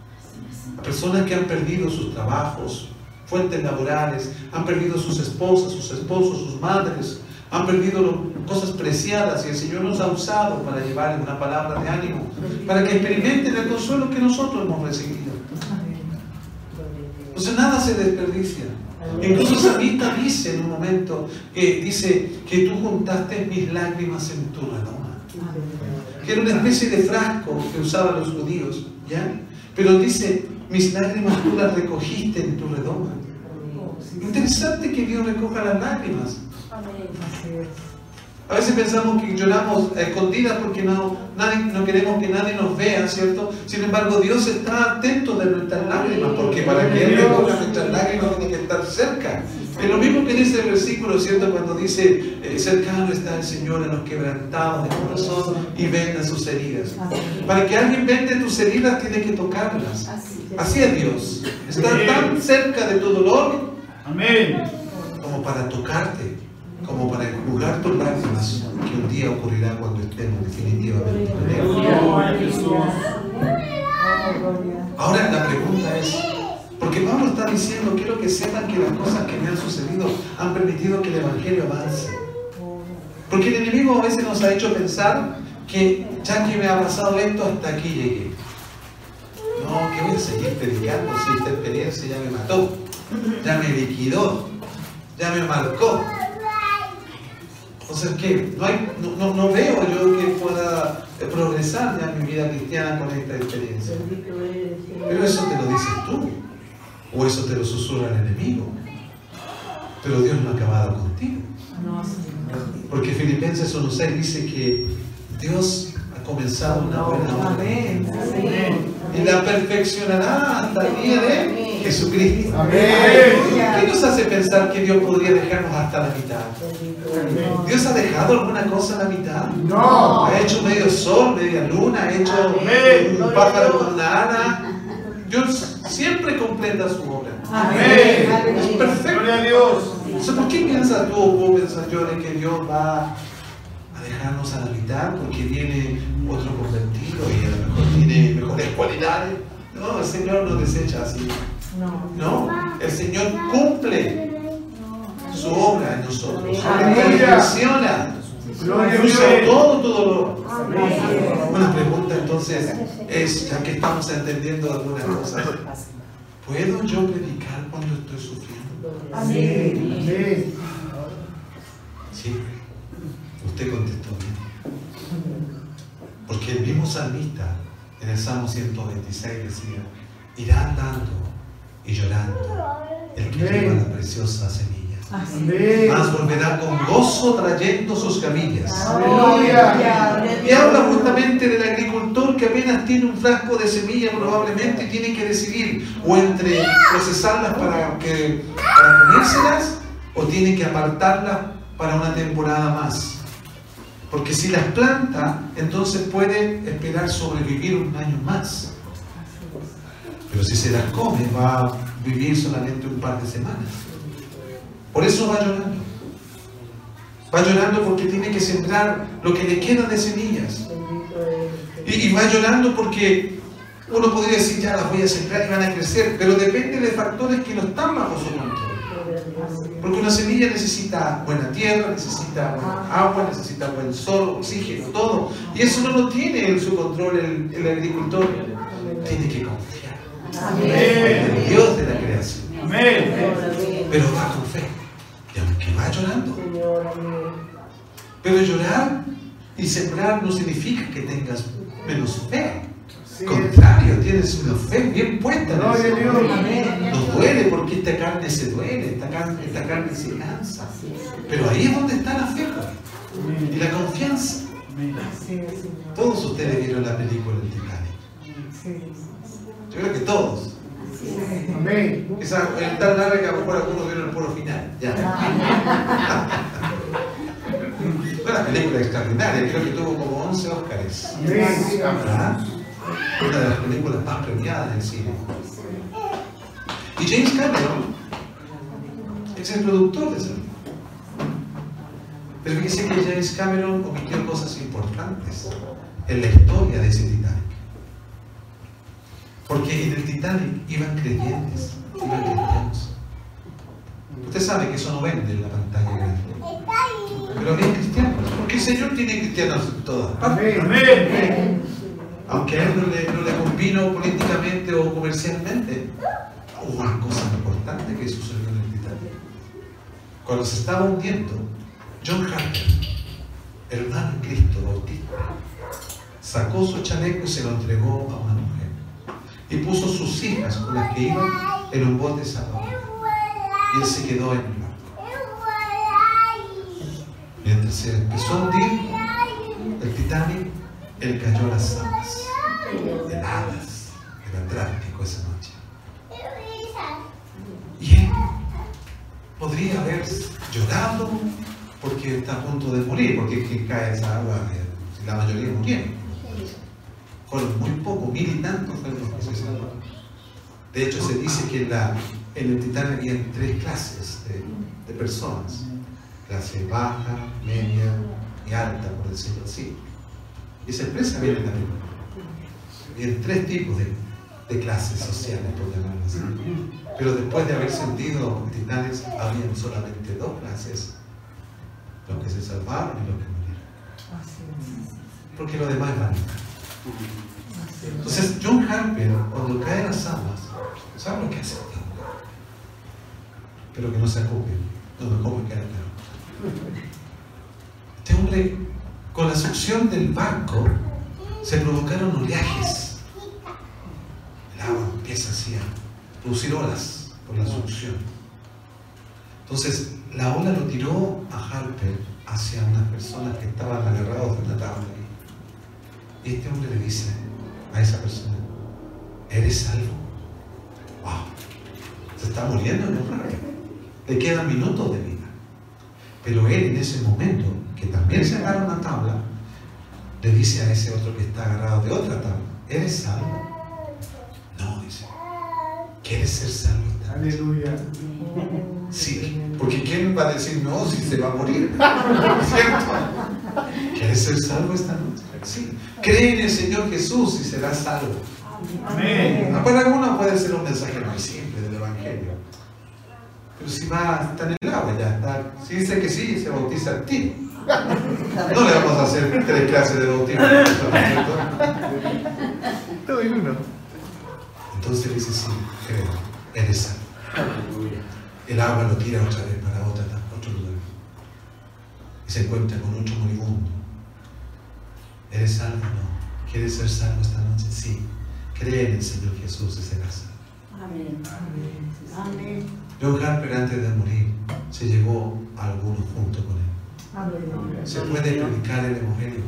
a personas que han perdido sus trabajos, fuentes laborales, han perdido sus esposas, sus esposos, sus madres, han perdido cosas preciadas y el Señor nos ha usado para llevarles una palabra de ánimo, para que experimenten el consuelo que nosotros hemos recibido. Entonces nada se desperdicia. Incluso Samita dice en un momento que dice que tú juntaste mis lágrimas en tu redoma. Que era una especie de frasco que usaban los judíos, ¿ya? Pero dice, mis lágrimas tú las recogiste en tu redoma. Interesante que Dios recoja las lágrimas. A veces pensamos que lloramos a escondidas porque no, nadie, no queremos que nadie nos vea, ¿cierto? Sin embargo, Dios está atento de nuestras lágrimas, porque para que Él recoja nuestras lágrimas tiene que estar cerca. Es lo mismo que dice el versículo, ¿cierto? Cuando dice, eh, cercano está el Señor a los quebrantados de corazón y venda sus heridas. Para que alguien vende tus heridas, tiene que tocarlas. Así es Dios. Está tan cerca de tu dolor Amén. como para tocarte como para enjugar tus lágrimas, que un día ocurrirá cuando estemos definitivamente Ahora la pregunta es, porque Pablo está diciendo, quiero que sepan que las cosas que me han sucedido han permitido que el Evangelio avance. Porque el enemigo a veces nos ha hecho pensar que ya que me ha pasado esto, hasta aquí llegué. No, que voy a seguir predicando si esta experiencia ya me mató, ya me liquidó, ya me marcó. Entonces, ¿qué? No, hay, no, no, veo yo que pueda progresar ya en mi vida cristiana con esta experiencia. Pero eso te lo dices tú, o eso te lo susurra el enemigo. Pero Dios no ha acabado contigo. Porque Filipenses 1.6 dice que Dios ha comenzado una buena obra. Y la perfeccionará hasta el día de Jesucristo. ¿Qué nos hace pensar que Dios podría dejarnos hasta la mitad? ¿Dios ha dejado alguna cosa a la mitad? No. ¿Ha hecho medio sol, media luna? ¿Ha hecho un pájaro con una ala? Dios siempre completa su obra. Amén. Es perfecto. Gloria a Dios. ¿Por qué piensas tú o puedo pensar yo de que Dios va a dejarnos a la mitad porque viene otro convertido y a lo mejor tiene mejores cualidades? No, el Señor no desecha así. No, el Señor cumple su obra en nosotros. Perfecciona. Usa todo tu dolor. Una pregunta entonces es, ya que estamos entendiendo algunas cosas, ¿puedo yo predicar cuando estoy sufriendo? Amén. Sí. Usted contestó bien. Porque el mismo salmista en el Salmo 126 decía, irá andando y llorando el que lleva la preciosa semilla. Más volverá con gozo trayendo sus camillas. Y habla justamente del agricultor que apenas tiene un frasco de semilla probablemente tiene que decidir o entre procesarlas para, que, para comérselas o tiene que apartarlas para una temporada más. Porque si las planta, entonces puede esperar sobrevivir un año más. Pero si se las come, va a vivir solamente un par de semanas. Por eso va llorando. Va llorando porque tiene que sembrar lo que le queda de semillas. Y, y, va llorando porque uno podría decir, ya las voy a sembrar y van a crecer, pero depende de factores que no están bajo su control. Porque una semilla necesita buena tierra, necesita buena agua, necesita buen sol, oxígeno, todo. Y eso no lo tiene en su control el, el agricultor. Tiene que confiar. En el Dios de la creación. Amén. Pero va con fe. Y aunque va llorando. Pero llorar y sembrar no significa que tengas menos fe. Contrario, tienes una fe bien puesta. ¿no? Nos duele porque esta carne se duele, esta carne, esta carne se cansa. Pero ahí es donde está la fe y la confianza. Todos ustedes vieron la película El Titanic. Yo creo que todos. Amén. Quizás es tan larga que a lo mejor algunos vieron el puro final. Ya. <laughs> Una película extraordinaria, creo que tuvo como 11 Óscares. Una de las películas más premiadas del cine. Y James Cameron es el productor de esa película. Pero fíjese que James Cameron omitió cosas importantes en la historia de ese Titanic. Porque en el Titanic iban creyentes, iban cristianos. Usted sabe que eso no vende en la pantalla grande. Pero había cristianos, porque el Señor tiene cristianos en todas partes. Amén. Aunque a él no le, no le convino políticamente o comercialmente, hubo una cosa importante que sucedió en el Titanic. Cuando se estaba hundiendo, John Harper, hermano en Cristo, bautista, sacó su chaleco y se lo entregó a una mujer. Y puso sus hijas con las que iban en un bote salvador. Y él se quedó en el barco. Mientras empezó a hundir el Titanic, él cayó a las aguas heladas del Atlántico esa noche. Y él podría haber llorado porque está a punto de morir, porque es que cae esa agua, la mayoría murieron. Fueron muy pocos, mil y tantos fueron los que se salvaron. De hecho, se dice que en, la, en el Titanic había tres clases de, de personas: clase baja, media y alta, por decirlo así. Y esa empresa viene en la Biblia. Había tres tipos de, de clases sociales, por llamarlo así. Pero después de haber sentido titanes, habían solamente dos clases: los que se salvaron y los que murieron. Porque lo demás es vanidad. Entonces, John Harper, cuando cae las aguas, ¿sabe lo que hace? Pero que no se ocupe. No, ¿cómo queda claro? Este hombre, con la succión del barco, se provocaron oleajes. El agua empieza así a producir olas por la succión. Entonces, la ola lo tiró a Harper hacia unas personas que estaban agarrados de una tabla. Y este hombre le dice a esa persona, ¿eres salvo? ¡Wow! Se está muriendo en un rato. Le quedan minutos de vida. Pero él en ese momento, que también se agarra una tabla, le dice a ese otro que está agarrado de otra tabla, ¿eres salvo? No, dice. ¿Quieres ser salvo? esta noche?" Aleluya. Sí, porque ¿quién va a decir no si se va a morir? <laughs> ¿Cierto? ¿Quieres ser salvo esta noche? Sí. Cree en el Señor Jesús y serás salvo. Amén. Para algunos puede ser un mensaje muy simple del Evangelio. Pero si va, está en el agua, ya está. Si dice que sí, se bautiza a ti. No le vamos a hacer tres clases de bautismo. ¿cierto? Todo en uno. Entonces dice, sí, creo, eres salvo. El agua lo tira otra vez para otra, otro lugar. Y se encuentra con otro moribundo. ¿Eres salvo? No. ¿Quieres ser salvo esta noche? Sí. Cree en el Señor Jesús y serás salvo. Amén. Amén. John Harper antes de morir se llevó a algunos junto con él. Amén. Se puede predicar el Evangelio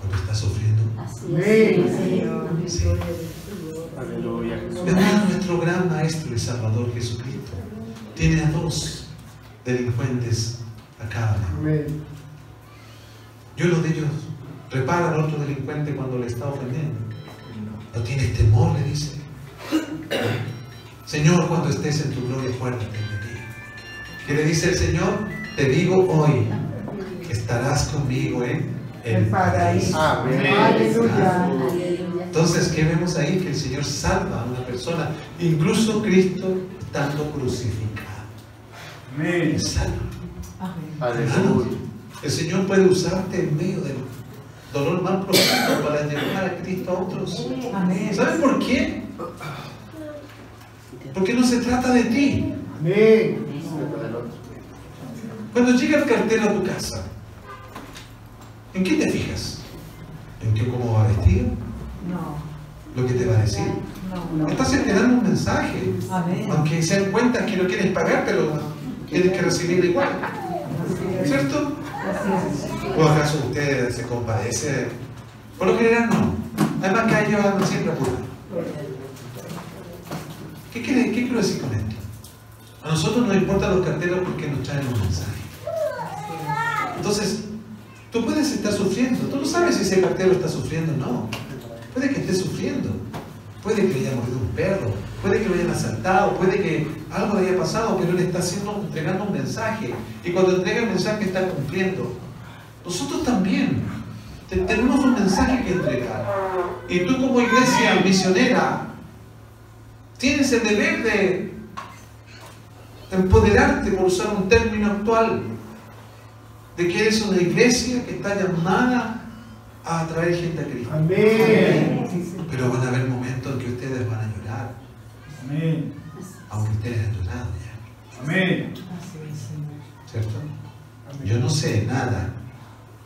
cuando está sufriendo. Así Amén. es. Señor. Sí. Aleluya. ¿Verdad? Nuestro gran Maestro y Salvador Jesucristo tiene a dos delincuentes a cada lado. Amén. Y uno de ellos repara al otro delincuente cuando le está ofendiendo. No tienes temor, le dice. Señor, cuando estés en tu gloria, acuérdate de ti. ¿Qué le dice el Señor? Te digo hoy que estarás conmigo en el paraíso. Amén. Aleluya. Aleluya. Entonces, ¿qué vemos ahí? Que el Señor salva a una persona, incluso Cristo estando crucificado. Amén. Es salvo. Amén. El Señor puede usarte en medio del dolor más profundo para llevar a Cristo a otros. ¿Saben por qué? Porque no se trata de ti. Amén. Cuando llega el cartero a tu casa, ¿en qué te fijas? ¿En qué cómo va vestido? No. ¿Lo que te va a decir? No. Estás esperando un mensaje. Amén. Aunque se den cuenta que no quieres pagar, pero tienes que recibirlo igual. ¿Cierto? Así es. ¿O acaso usted se compadece? Por lo general no. Además que a ellos andan siempre apurados. ¿Qué, ¿Qué quiero decir con esto? A nosotros nos importan los carteros porque nos traen un mensaje. Entonces, tú puedes estar sufriendo. Tú no sabes si ese cartero está sufriendo o no. Puede que esté sufriendo. Puede que le haya mordido un perro. puede que lo hayan asaltado, puede que algo haya pasado, pero él está haciendo, entregando un mensaje. Y cuando entrega el mensaje está cumpliendo. Nosotros también te- tenemos un mensaje que entregar. Y tú como iglesia misionera tienes el deber de empoderarte, por usar un término actual, de que eres una iglesia que está llamada a atraer gente a Cristo. Amén. Pero van a haber momentos en que ustedes van a llorar, Amén. aunque ustedes han llorado ya, Amén. ¿cierto? Yo no sé nada.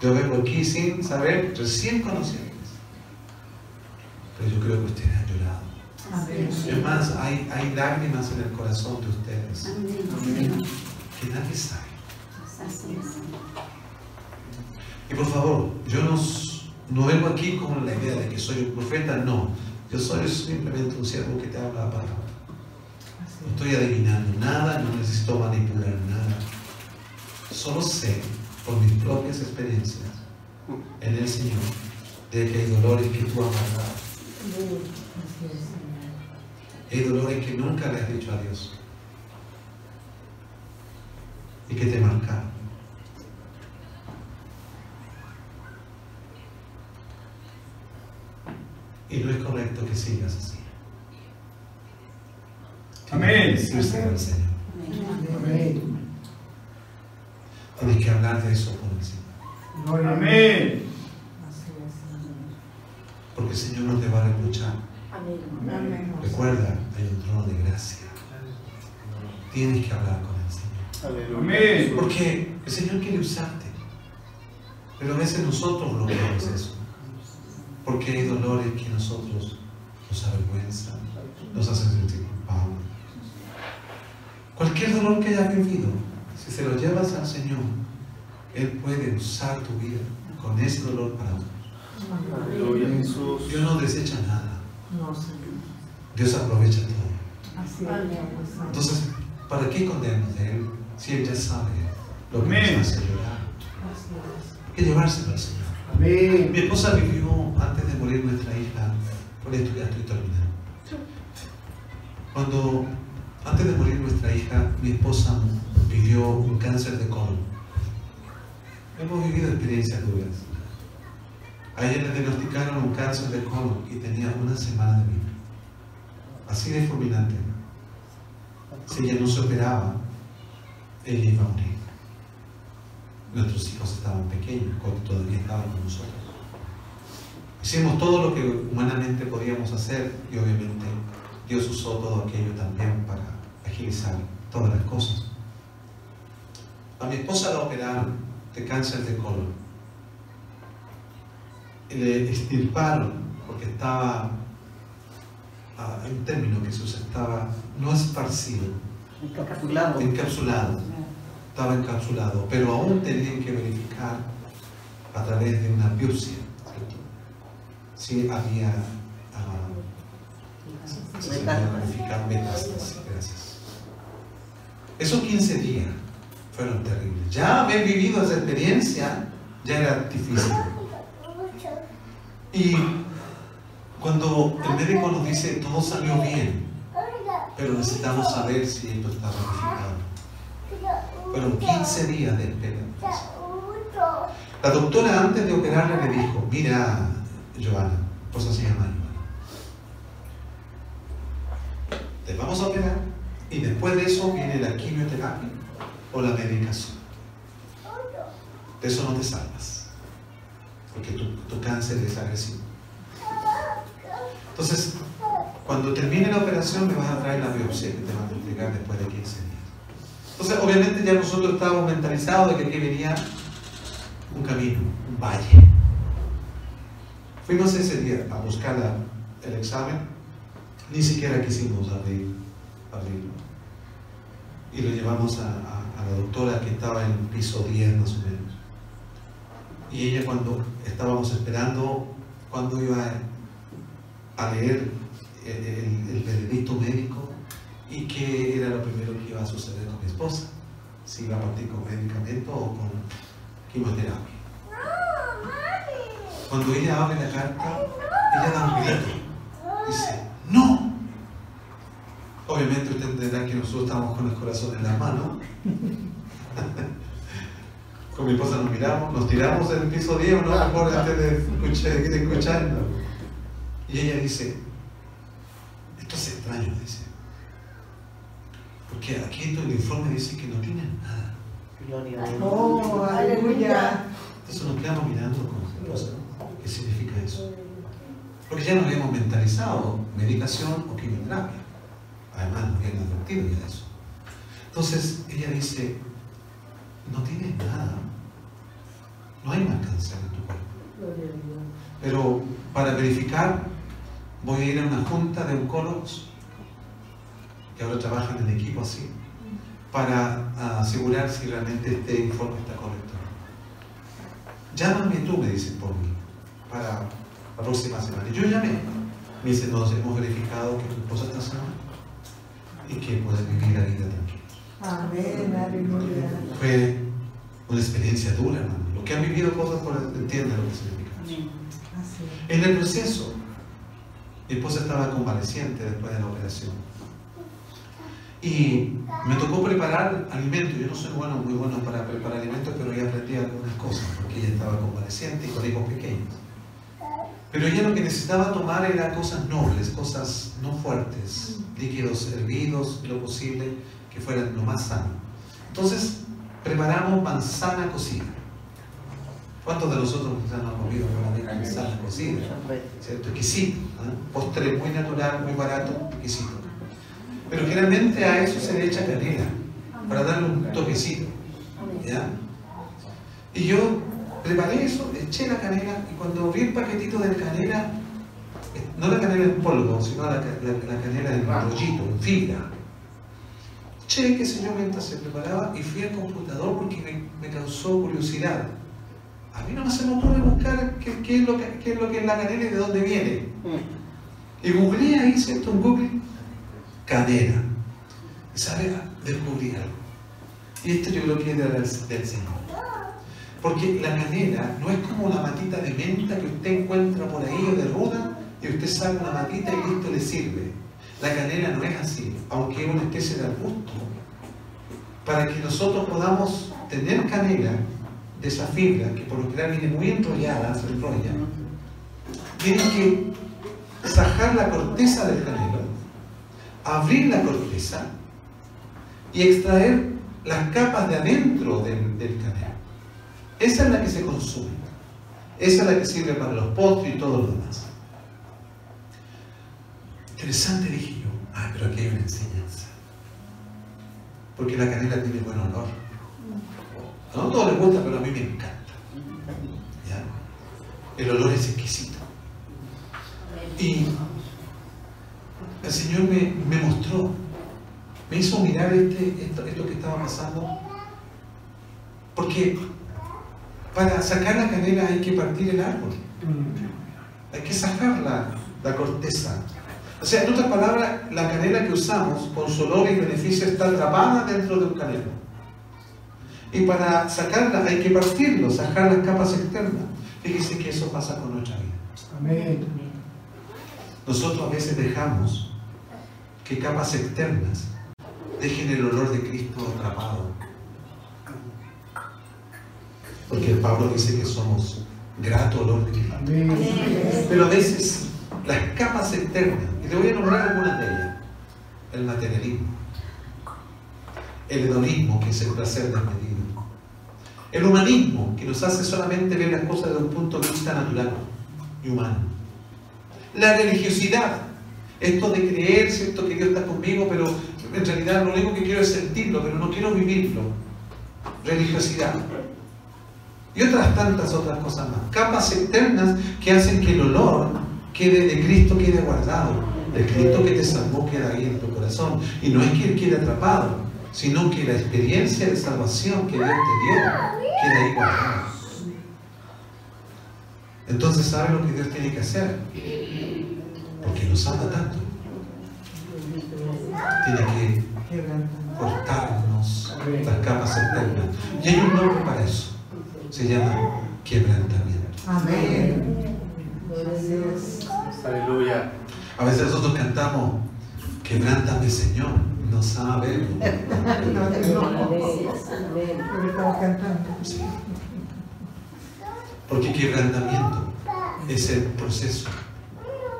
Yo vengo aquí sin saber, recién conociéndoles. Pero yo creo que ustedes han llorado. Es más, hay, hay lágrimas en el corazón de ustedes Amén. que nadie sabe. Así es. Y por favor, yo no, no vengo aquí con la idea de que soy un profeta, no. Yo soy simplemente un siervo que te habla la palabra. No estoy adivinando nada, no necesito manipular nada. Solo sé, por mis propias experiencias en el Señor, de que hay dolores que tú has guardado. Hay dolores que nunca le has dicho a Dios. Y que te marcaron. Y no es correcto que sigas así. Amén. Señor. Amén. Tienes que hablar de eso con el Señor. Amén. Porque el Señor no te va a reprochar. Amén. Recuerda, hay un trono de gracia. Tienes que hablar con el Señor. Amén. Porque el Señor quiere usarte. Pero a veces nosotros bloqueamos eso. Porque hay dolores que nosotros nos avergüenzan, nos hacen sentir culpables. Cualquier dolor que hayas vivido, si se lo llevas al Señor, Él puede usar tu vida con ese dolor para otros. Dios no desecha nada, No, Señor. Dios aprovecha todo. Así es. Entonces, ¿para qué escondernos de Él si Él ya sabe lo que nos hace llorar? Así es. Hay que llevárselo al Señor. Amén. Mi esposa vivió antes de morir nuestra hija, con esto ya estoy terminando. Cuando, antes de morir nuestra hija, mi esposa vivió un cáncer de colon. Hemos vivido experiencias duras. A le diagnosticaron un cáncer de colon y tenía una semana de vida. Así de fulminante. Si ella no se operaba, ella iba a morir. Nuestros hijos estaban pequeños, cuando todavía estaban con nosotros. Hicimos todo lo que humanamente podíamos hacer y obviamente Dios usó todo aquello también para agilizar todas las cosas. A mi esposa la operaron de cáncer de colon. Y le extirparon porque estaba, ah, hay un término que se usa, estaba no esparcido, Encapsulado. encapsulado estaba encapsulado, pero aún tenían que verificar a través de una biopsia ¿cierto? si había, ah, si se verificar metástasis. Gracias. Esos 15 días fueron terribles. Ya haber vivido esa experiencia ya era difícil. Y cuando el médico nos dice todo salió bien, pero necesitamos saber si esto está verificado. Fueron 15 días de espera. La doctora antes de operarle le dijo, mira, Joana, cosa se llama Joana. Te vamos a operar y después de eso viene la quimioterapia o la medicación. De eso no te salvas, porque tu, tu cáncer es agresivo. Entonces, cuando termine la operación me vas a traer la biopsia que te van a entregar después de 15 días. Entonces, obviamente ya nosotros estábamos mentalizados de que aquí venía un camino, un valle. Fuimos ese día a buscar la- el examen, ni siquiera quisimos abrir, abrirlo. Y lo llevamos a, la doctora que estaba en piso 10 más o menos. Y ella cuando estábamos esperando, cuando iba a, leer el, veredicto médico y qué era lo primero que iba a suceder con mi esposa, si iba a partir con medicamento o con quimioterapia. Cuando ella abre la carta, ella da un grito. Dice, no. Obviamente usted entenderá que nosotros estamos con el corazón en la mano. <laughs> con mi esposa nos miramos, nos tiramos del piso 10, ¿no? Mejor antes de escuchar, de escuchar. Y ella dice, esto es extraño, dice. Porque aquí en el informe dice que no tienen nada. Gloria a Dios. Oh, aleluya. Entonces nos quedamos mirando con mi esposa. ¿Qué significa eso? Porque ya nos habíamos mentalizado medicación o quimioterapia. Además, habían advertido ya eso. Entonces ella dice, no tienes nada. No hay más cáncer en tu cuerpo. Pero para verificar, voy a ir a una junta de oncólogos que ahora trabajan en equipo así, para asegurar si realmente este informe está correcto. Llámame tú, me dicen por mí, para la próxima semana. Y yo llamé. Me dicen, nos hemos verificado que tu esposa y que puedes vivir la vida tranquila. Amén, aleluya. Fue una experiencia dura, hermano. Los que han vivido cosas por entienden lo que significa. Así En el proceso, mi esposa estaba convaleciente después de la operación. Y me tocó preparar alimentos. Yo no soy bueno, muy bueno para preparar alimentos, pero ya aprendí algunas cosas, porque ella estaba convaleciente y con hijos pequeños. Pero ella lo que necesitaba tomar era cosas nobles, cosas no fuertes, líquidos hervidos, lo posible, que fueran lo más sano. Entonces, preparamos manzana cocida. ¿Cuántos de nosotros quizás no han comido una manzana cocida? ¿cierto? Exquisito, ¿ah? postre muy natural, muy barato, exquisito. Pero generalmente a eso se le echa canela, para darle un toquecito. ¿ya? Y yo preparé eso, eché la canela y cuando vi el paquetito de canela, eh, no la canela en polvo, sino la, la- la canela en rollito, en fibra. Che, qué sé yo, mientras se preparaba y fui al computador porque me, me causó curiosidad. A mí no me se me ocurre buscar qué, qué es lo que, qué es lo que es la canela y de dónde viene. Y googleé ahí, ¿cierto? En Google, canela. Y sabe, descubrí algo. Y esto yo creo que es del, del Señor. Porque la canela no es como la matita de menta que usted encuentra por ahí o de ruda y usted saca una matita y listo le sirve. La canela no es así, aunque es una especie de arbusto. Para que nosotros podamos tener canela de esa fibra, que por lo general viene muy enrollada, se enrolla, tienen que sajar la corteza del canelo, abrir la corteza y extraer las capas de adentro del, del canelo. Esa es la que se consume. Esa es la que sirve para los postres y todo lo demás. Interesante, dije yo. Ah, pero aquí hay una enseñanza. Porque la canela tiene buen olor. A no todos les gusta, pero a mí me encanta. El olor es exquisito. Y el Señor me, me mostró, me hizo mirar este, esto, esto que estaba pasando. Porque para sacar la canela hay que partir el árbol. Hay que sacar la, la corteza. O sea, en otras palabras, la canela que usamos con su olor y beneficio está atrapada dentro de un canelo. Y para sacarla hay que partirlo, sacar las capas externas. Fíjese que eso pasa con nuestra vida. Amén. Nosotros a veces dejamos que capas externas dejen el olor de Cristo atrapado. Porque Pablo dice que somos grato olor de. Amén. Pero a veces las capas externas, y te voy a nombrar algunas de ellas, el materialismo, el hedonismo, que es el placer desmedido, el humanismo, que nos hace solamente ver las cosas desde un punto de vista natural y humano, la religiosidad, esto de creer, ¿cierto?, que Dios está conmigo, pero en realidad lo único que quiero es sentirlo, pero no quiero vivirlo, religiosidad. Y otras tantas otras cosas más. Capas externas que hacen que el olor quede de Cristo quede guardado. El Cristo que te salvó queda ahí en tu corazón. Y no es que Él quede atrapado, sino que la experiencia de salvación que Dios te dio queda ahí guardada. Entonces, ¿sabe lo que Dios tiene que hacer? Porque nos ama tanto. Tiene que cortarnos las capas externas. Y hay un nombre para eso. Se llama quebrantamiento. Amén. Gloria a Dios. Aleluya. A veces nosotros cantamos, Quebrántame, Señor. No sabemos. <laughs> No, no. Porque estamos cantando. Sí. Porque quebrantamiento es el proceso.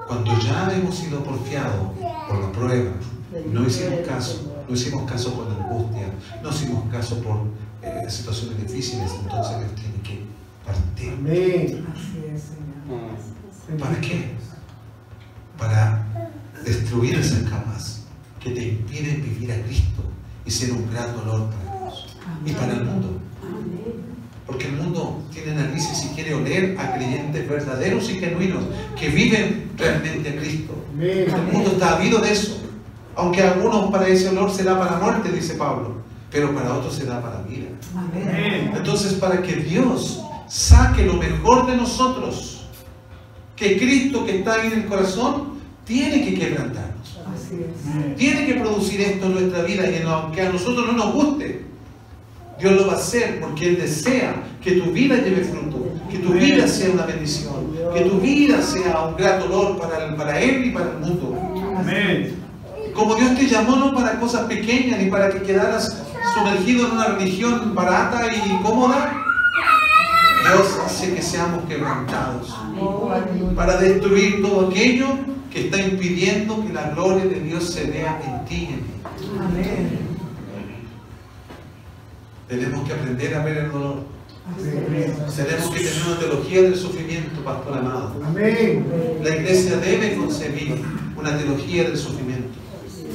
Cuando ya hemos sido porfiados por la prueba, no hicimos caso, no hicimos caso por la angustia, no hicimos caso por eh, situaciones difíciles, entonces tiene que partir. Amén. Así es, Señor. ¿Para qué? Para destruir esas capas que te impiden vivir a Cristo y ser un gran dolor para Dios y para el mundo. Porque el mundo tiene narices y quiere oler a creyentes verdaderos y genuinos que viven realmente a Cristo. El mundo está habido de eso. Aunque a algunos para ese olor será para muerte, dice Pablo, pero para otros será para vida. Amén. Entonces, para que Dios saque lo mejor de nosotros, que Cristo que está ahí en el corazón, tiene que quebrantarnos. Así es. Tiene que producir esto en nuestra vida y en lo- aunque a nosotros no nos guste, Dios lo va a hacer porque Él desea que tu vida lleve fruto, que tu vida sea una bendición, que tu vida sea un gran dolor para, el- para Él y para el mundo. Amén. Como Dios te llamó no para cosas pequeñas ni para que quedaras sumergido en una religión barata y cómoda, Dios hace que seamos quebrantados para destruir todo aquello que está impidiendo que la gloria de Dios se vea en ti y en mí. Amén. Tenemos que aprender a ver el dolor. Tenemos que tener una teología del sufrimiento, pastor amado. Amén. La iglesia debe concebir una teología del sufrimiento.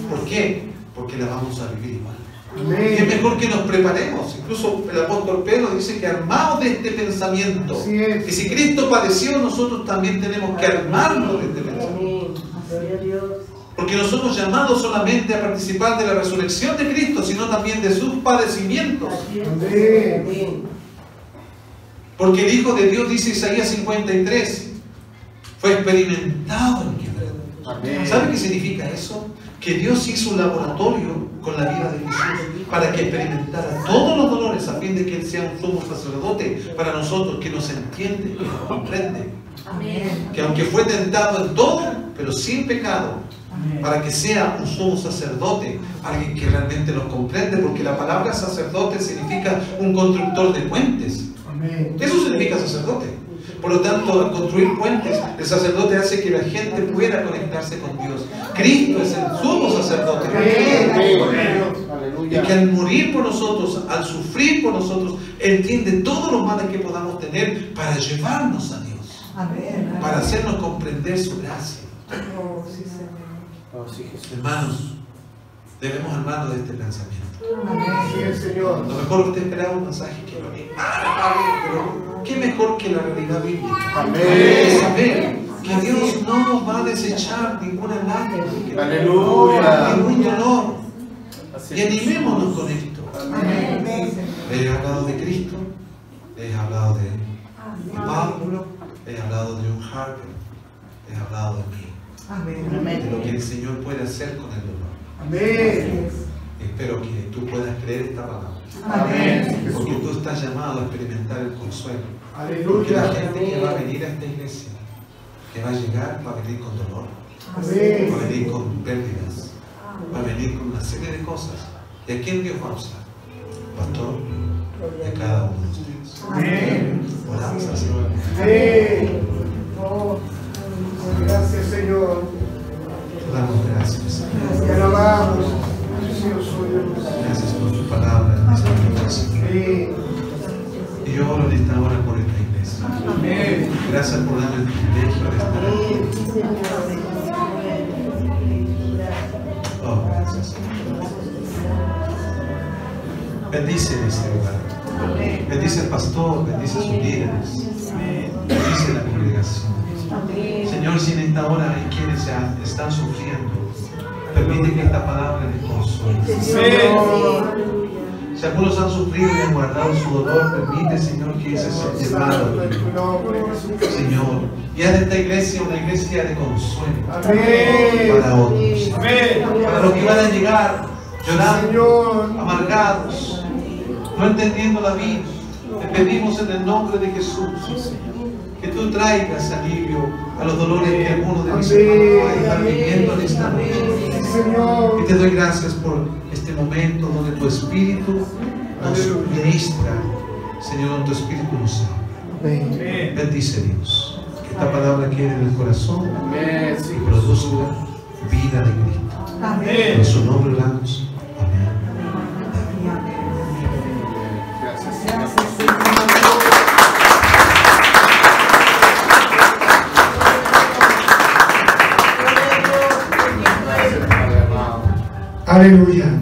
¿Por qué? Porque la vamos a vivir igual. Y es mejor que nos preparemos. Incluso el apóstol Pedro dice que armados de este pensamiento, es. que si Cristo padeció, nosotros también tenemos que armarnos de este pensamiento. Porque no somos llamados solamente a participar de la resurrección de Cristo, sino también de sus padecimientos. Amén. Porque el Hijo de Dios, dice Isaías 53, fue experimentado en quebranto. ¿Sabe qué significa eso? Que Dios hizo un laboratorio con la vida de Jesús para que experimentara todos los dolores a fin de que Él sea un sumo sacerdote para nosotros, que nos entiende, que nos comprende. Amén. Que aunque fue tentado en todo, pero sin pecado, Amén. para que sea un sumo sacerdote, alguien que realmente nos comprende, porque la palabra sacerdote significa un constructor de puentes. Amén. Eso significa sacerdote. Por lo tanto, al construir puentes, el sacerdote hace que la gente pueda conectarse con Dios. Cristo es el sumo sacerdote. Y que al morir por nosotros, al sufrir por nosotros, entiende todos los males que podamos tener para llevarnos a Dios, Amén. para hacernos comprender su gracia. Oh, sí, Señor. Hermanos, debemos armarnos de este pensamiento. Señor. A lo mejor usted esperaba un mensaje que lo animara, pero qué mejor que la realidad bíblica. Amén. Saber que Dios no nos va a desechar ninguna lágrima, Aleluya. ningún dolor. Y animémonos con esto. Amén. Les he hablado de Cristo, les he hablado de Pablo, les he hablado de John Harper, les he hablado de mí, Amén. de lo que el Señor puede hacer con el dolor. Amén. Espero que tú puedas creer esta palabra. Amén. Porque tú estás llamado a experimentar el consuelo. Porque la Aleluya. gente que va a venir a esta iglesia, que va a llegar, va a venir con dolor, va a Amén. venir con pérdidas, va a venir con una serie de cosas. ¿Y a quién Dios va a usar? Pastor, de cada uno de ustedes. Amén. Oramos al Señor. Amén. Oh, gracias, Señor. Damos gracias. Señor. Te alabamos. Gracias por tu palabra. Amén. Y yo oro en esta hora por esta iglesia. Amén. Gracias por darme el privilegio de estar aquí. Oh, gracias. Señor. Bendice este lugar. Bendice al pastor, bendice a sus líderes. Bendice la Señor, si en esta hora hay quienes están sufriendo, permite que esta palabra les consuele. Si algunos han sufrido y han guardado su dolor, permite, Señor, que ese sea llevado. Señor, y haz de esta iglesia una iglesia de consuelo para otros. Para los que van a llegar llorando, amargados, no entendiendo la vida. Te pedimos en el nombre de Jesús tú traigas alivio a los dolores que algunos de mis hermanos estar viviendo en esta noche. Y te doy gracias por este momento donde tu Espíritu nos ministra, Señor, donde tu Espíritu nos habla. Amén. Bendice Dios. Que esta palabra quede en el corazón y produzca vida de Cristo. En su nombre oramos. Aleluya.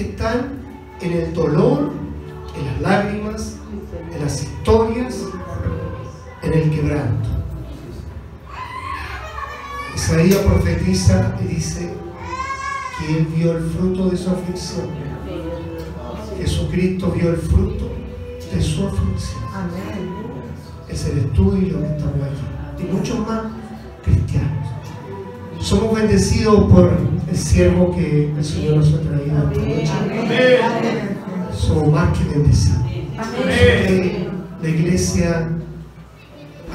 Que están en el dolor, en las lágrimas, en las historias, en el quebranto. Isaías profetiza y dice que él vio el fruto de su aflicción. Jesucristo vio el fruto de su aflicción. Es el estudio y lo que estamos aquí. Y muchos más cristianos. Somos bendecidos por el siervo que el Señor nos ha traído esta noche. Somos más que bendecidos. En la iglesia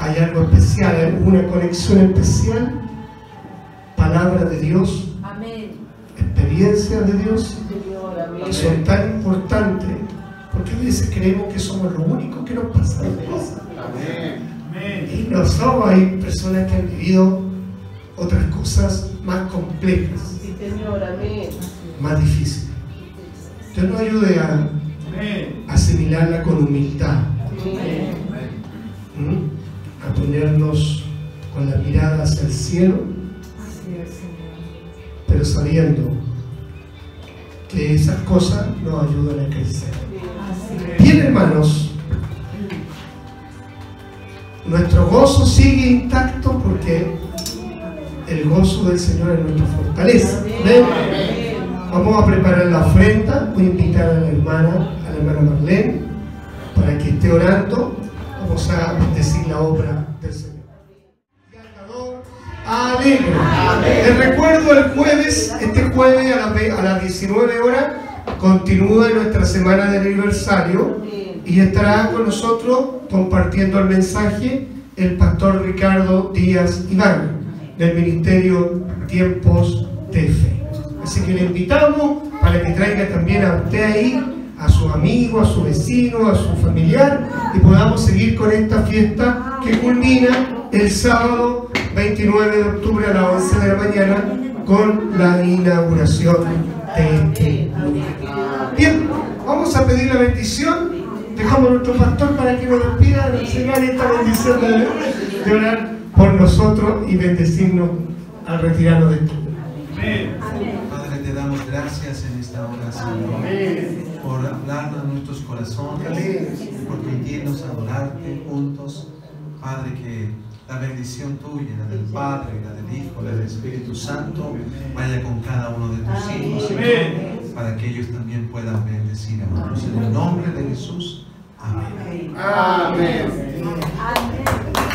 hay algo especial, hay una conexión especial. Palabra de Dios, experiencias de Dios. Que son tan importantes porque a veces creemos que somos los únicos que nos pasan cosas. Y no somos, hay personas que han vivido otras cosas más complejas, más difíciles. Dios nos ayude a asimilarla con humildad, ¿Mm? a ponernos con la mirada hacia el cielo, pero sabiendo que esas cosas nos ayudan a crecer. Bien, hermanos, nuestro gozo sigue intacto porque el gozo del Señor es nuestra fortaleza. Amén. Vamos a preparar la ofrenda. Voy a invitar a la hermana, a la hermana Marlene, para que esté orando. Vamos a bendecir la obra del Señor. Alegre. Les recuerdo el jueves, este jueves a a las 19 horas, continúa nuestra semana de aniversario y estará con nosotros compartiendo el mensaje el pastor Ricardo Díaz Iván del Ministerio Tiempos de Fe. Así que le invitamos para que traiga también a usted ahí, a sus amigos, a su vecino, a su familiar y podamos seguir con esta fiesta que culmina el sábado 29 de octubre a las 11 de la mañana con la inauguración de este lugar. Bien, vamos a pedir la bendición. Dejamos a nuestro pastor para que nos despida, regale esta bendición de orar por nosotros y bendecirnos al retirarnos de esto. Padre, te damos gracias en esta hora, Señor, por hablarnos a nuestros corazones, por permitirnos adorarte juntos. Padre, que la bendición tuya, la del Padre, la del Hijo, la del Espíritu Santo, vaya con cada uno de tus hijos, Señor, para que ellos también puedan bendecir a otros. En el nombre de Jesús. Amén. Amén. Amén.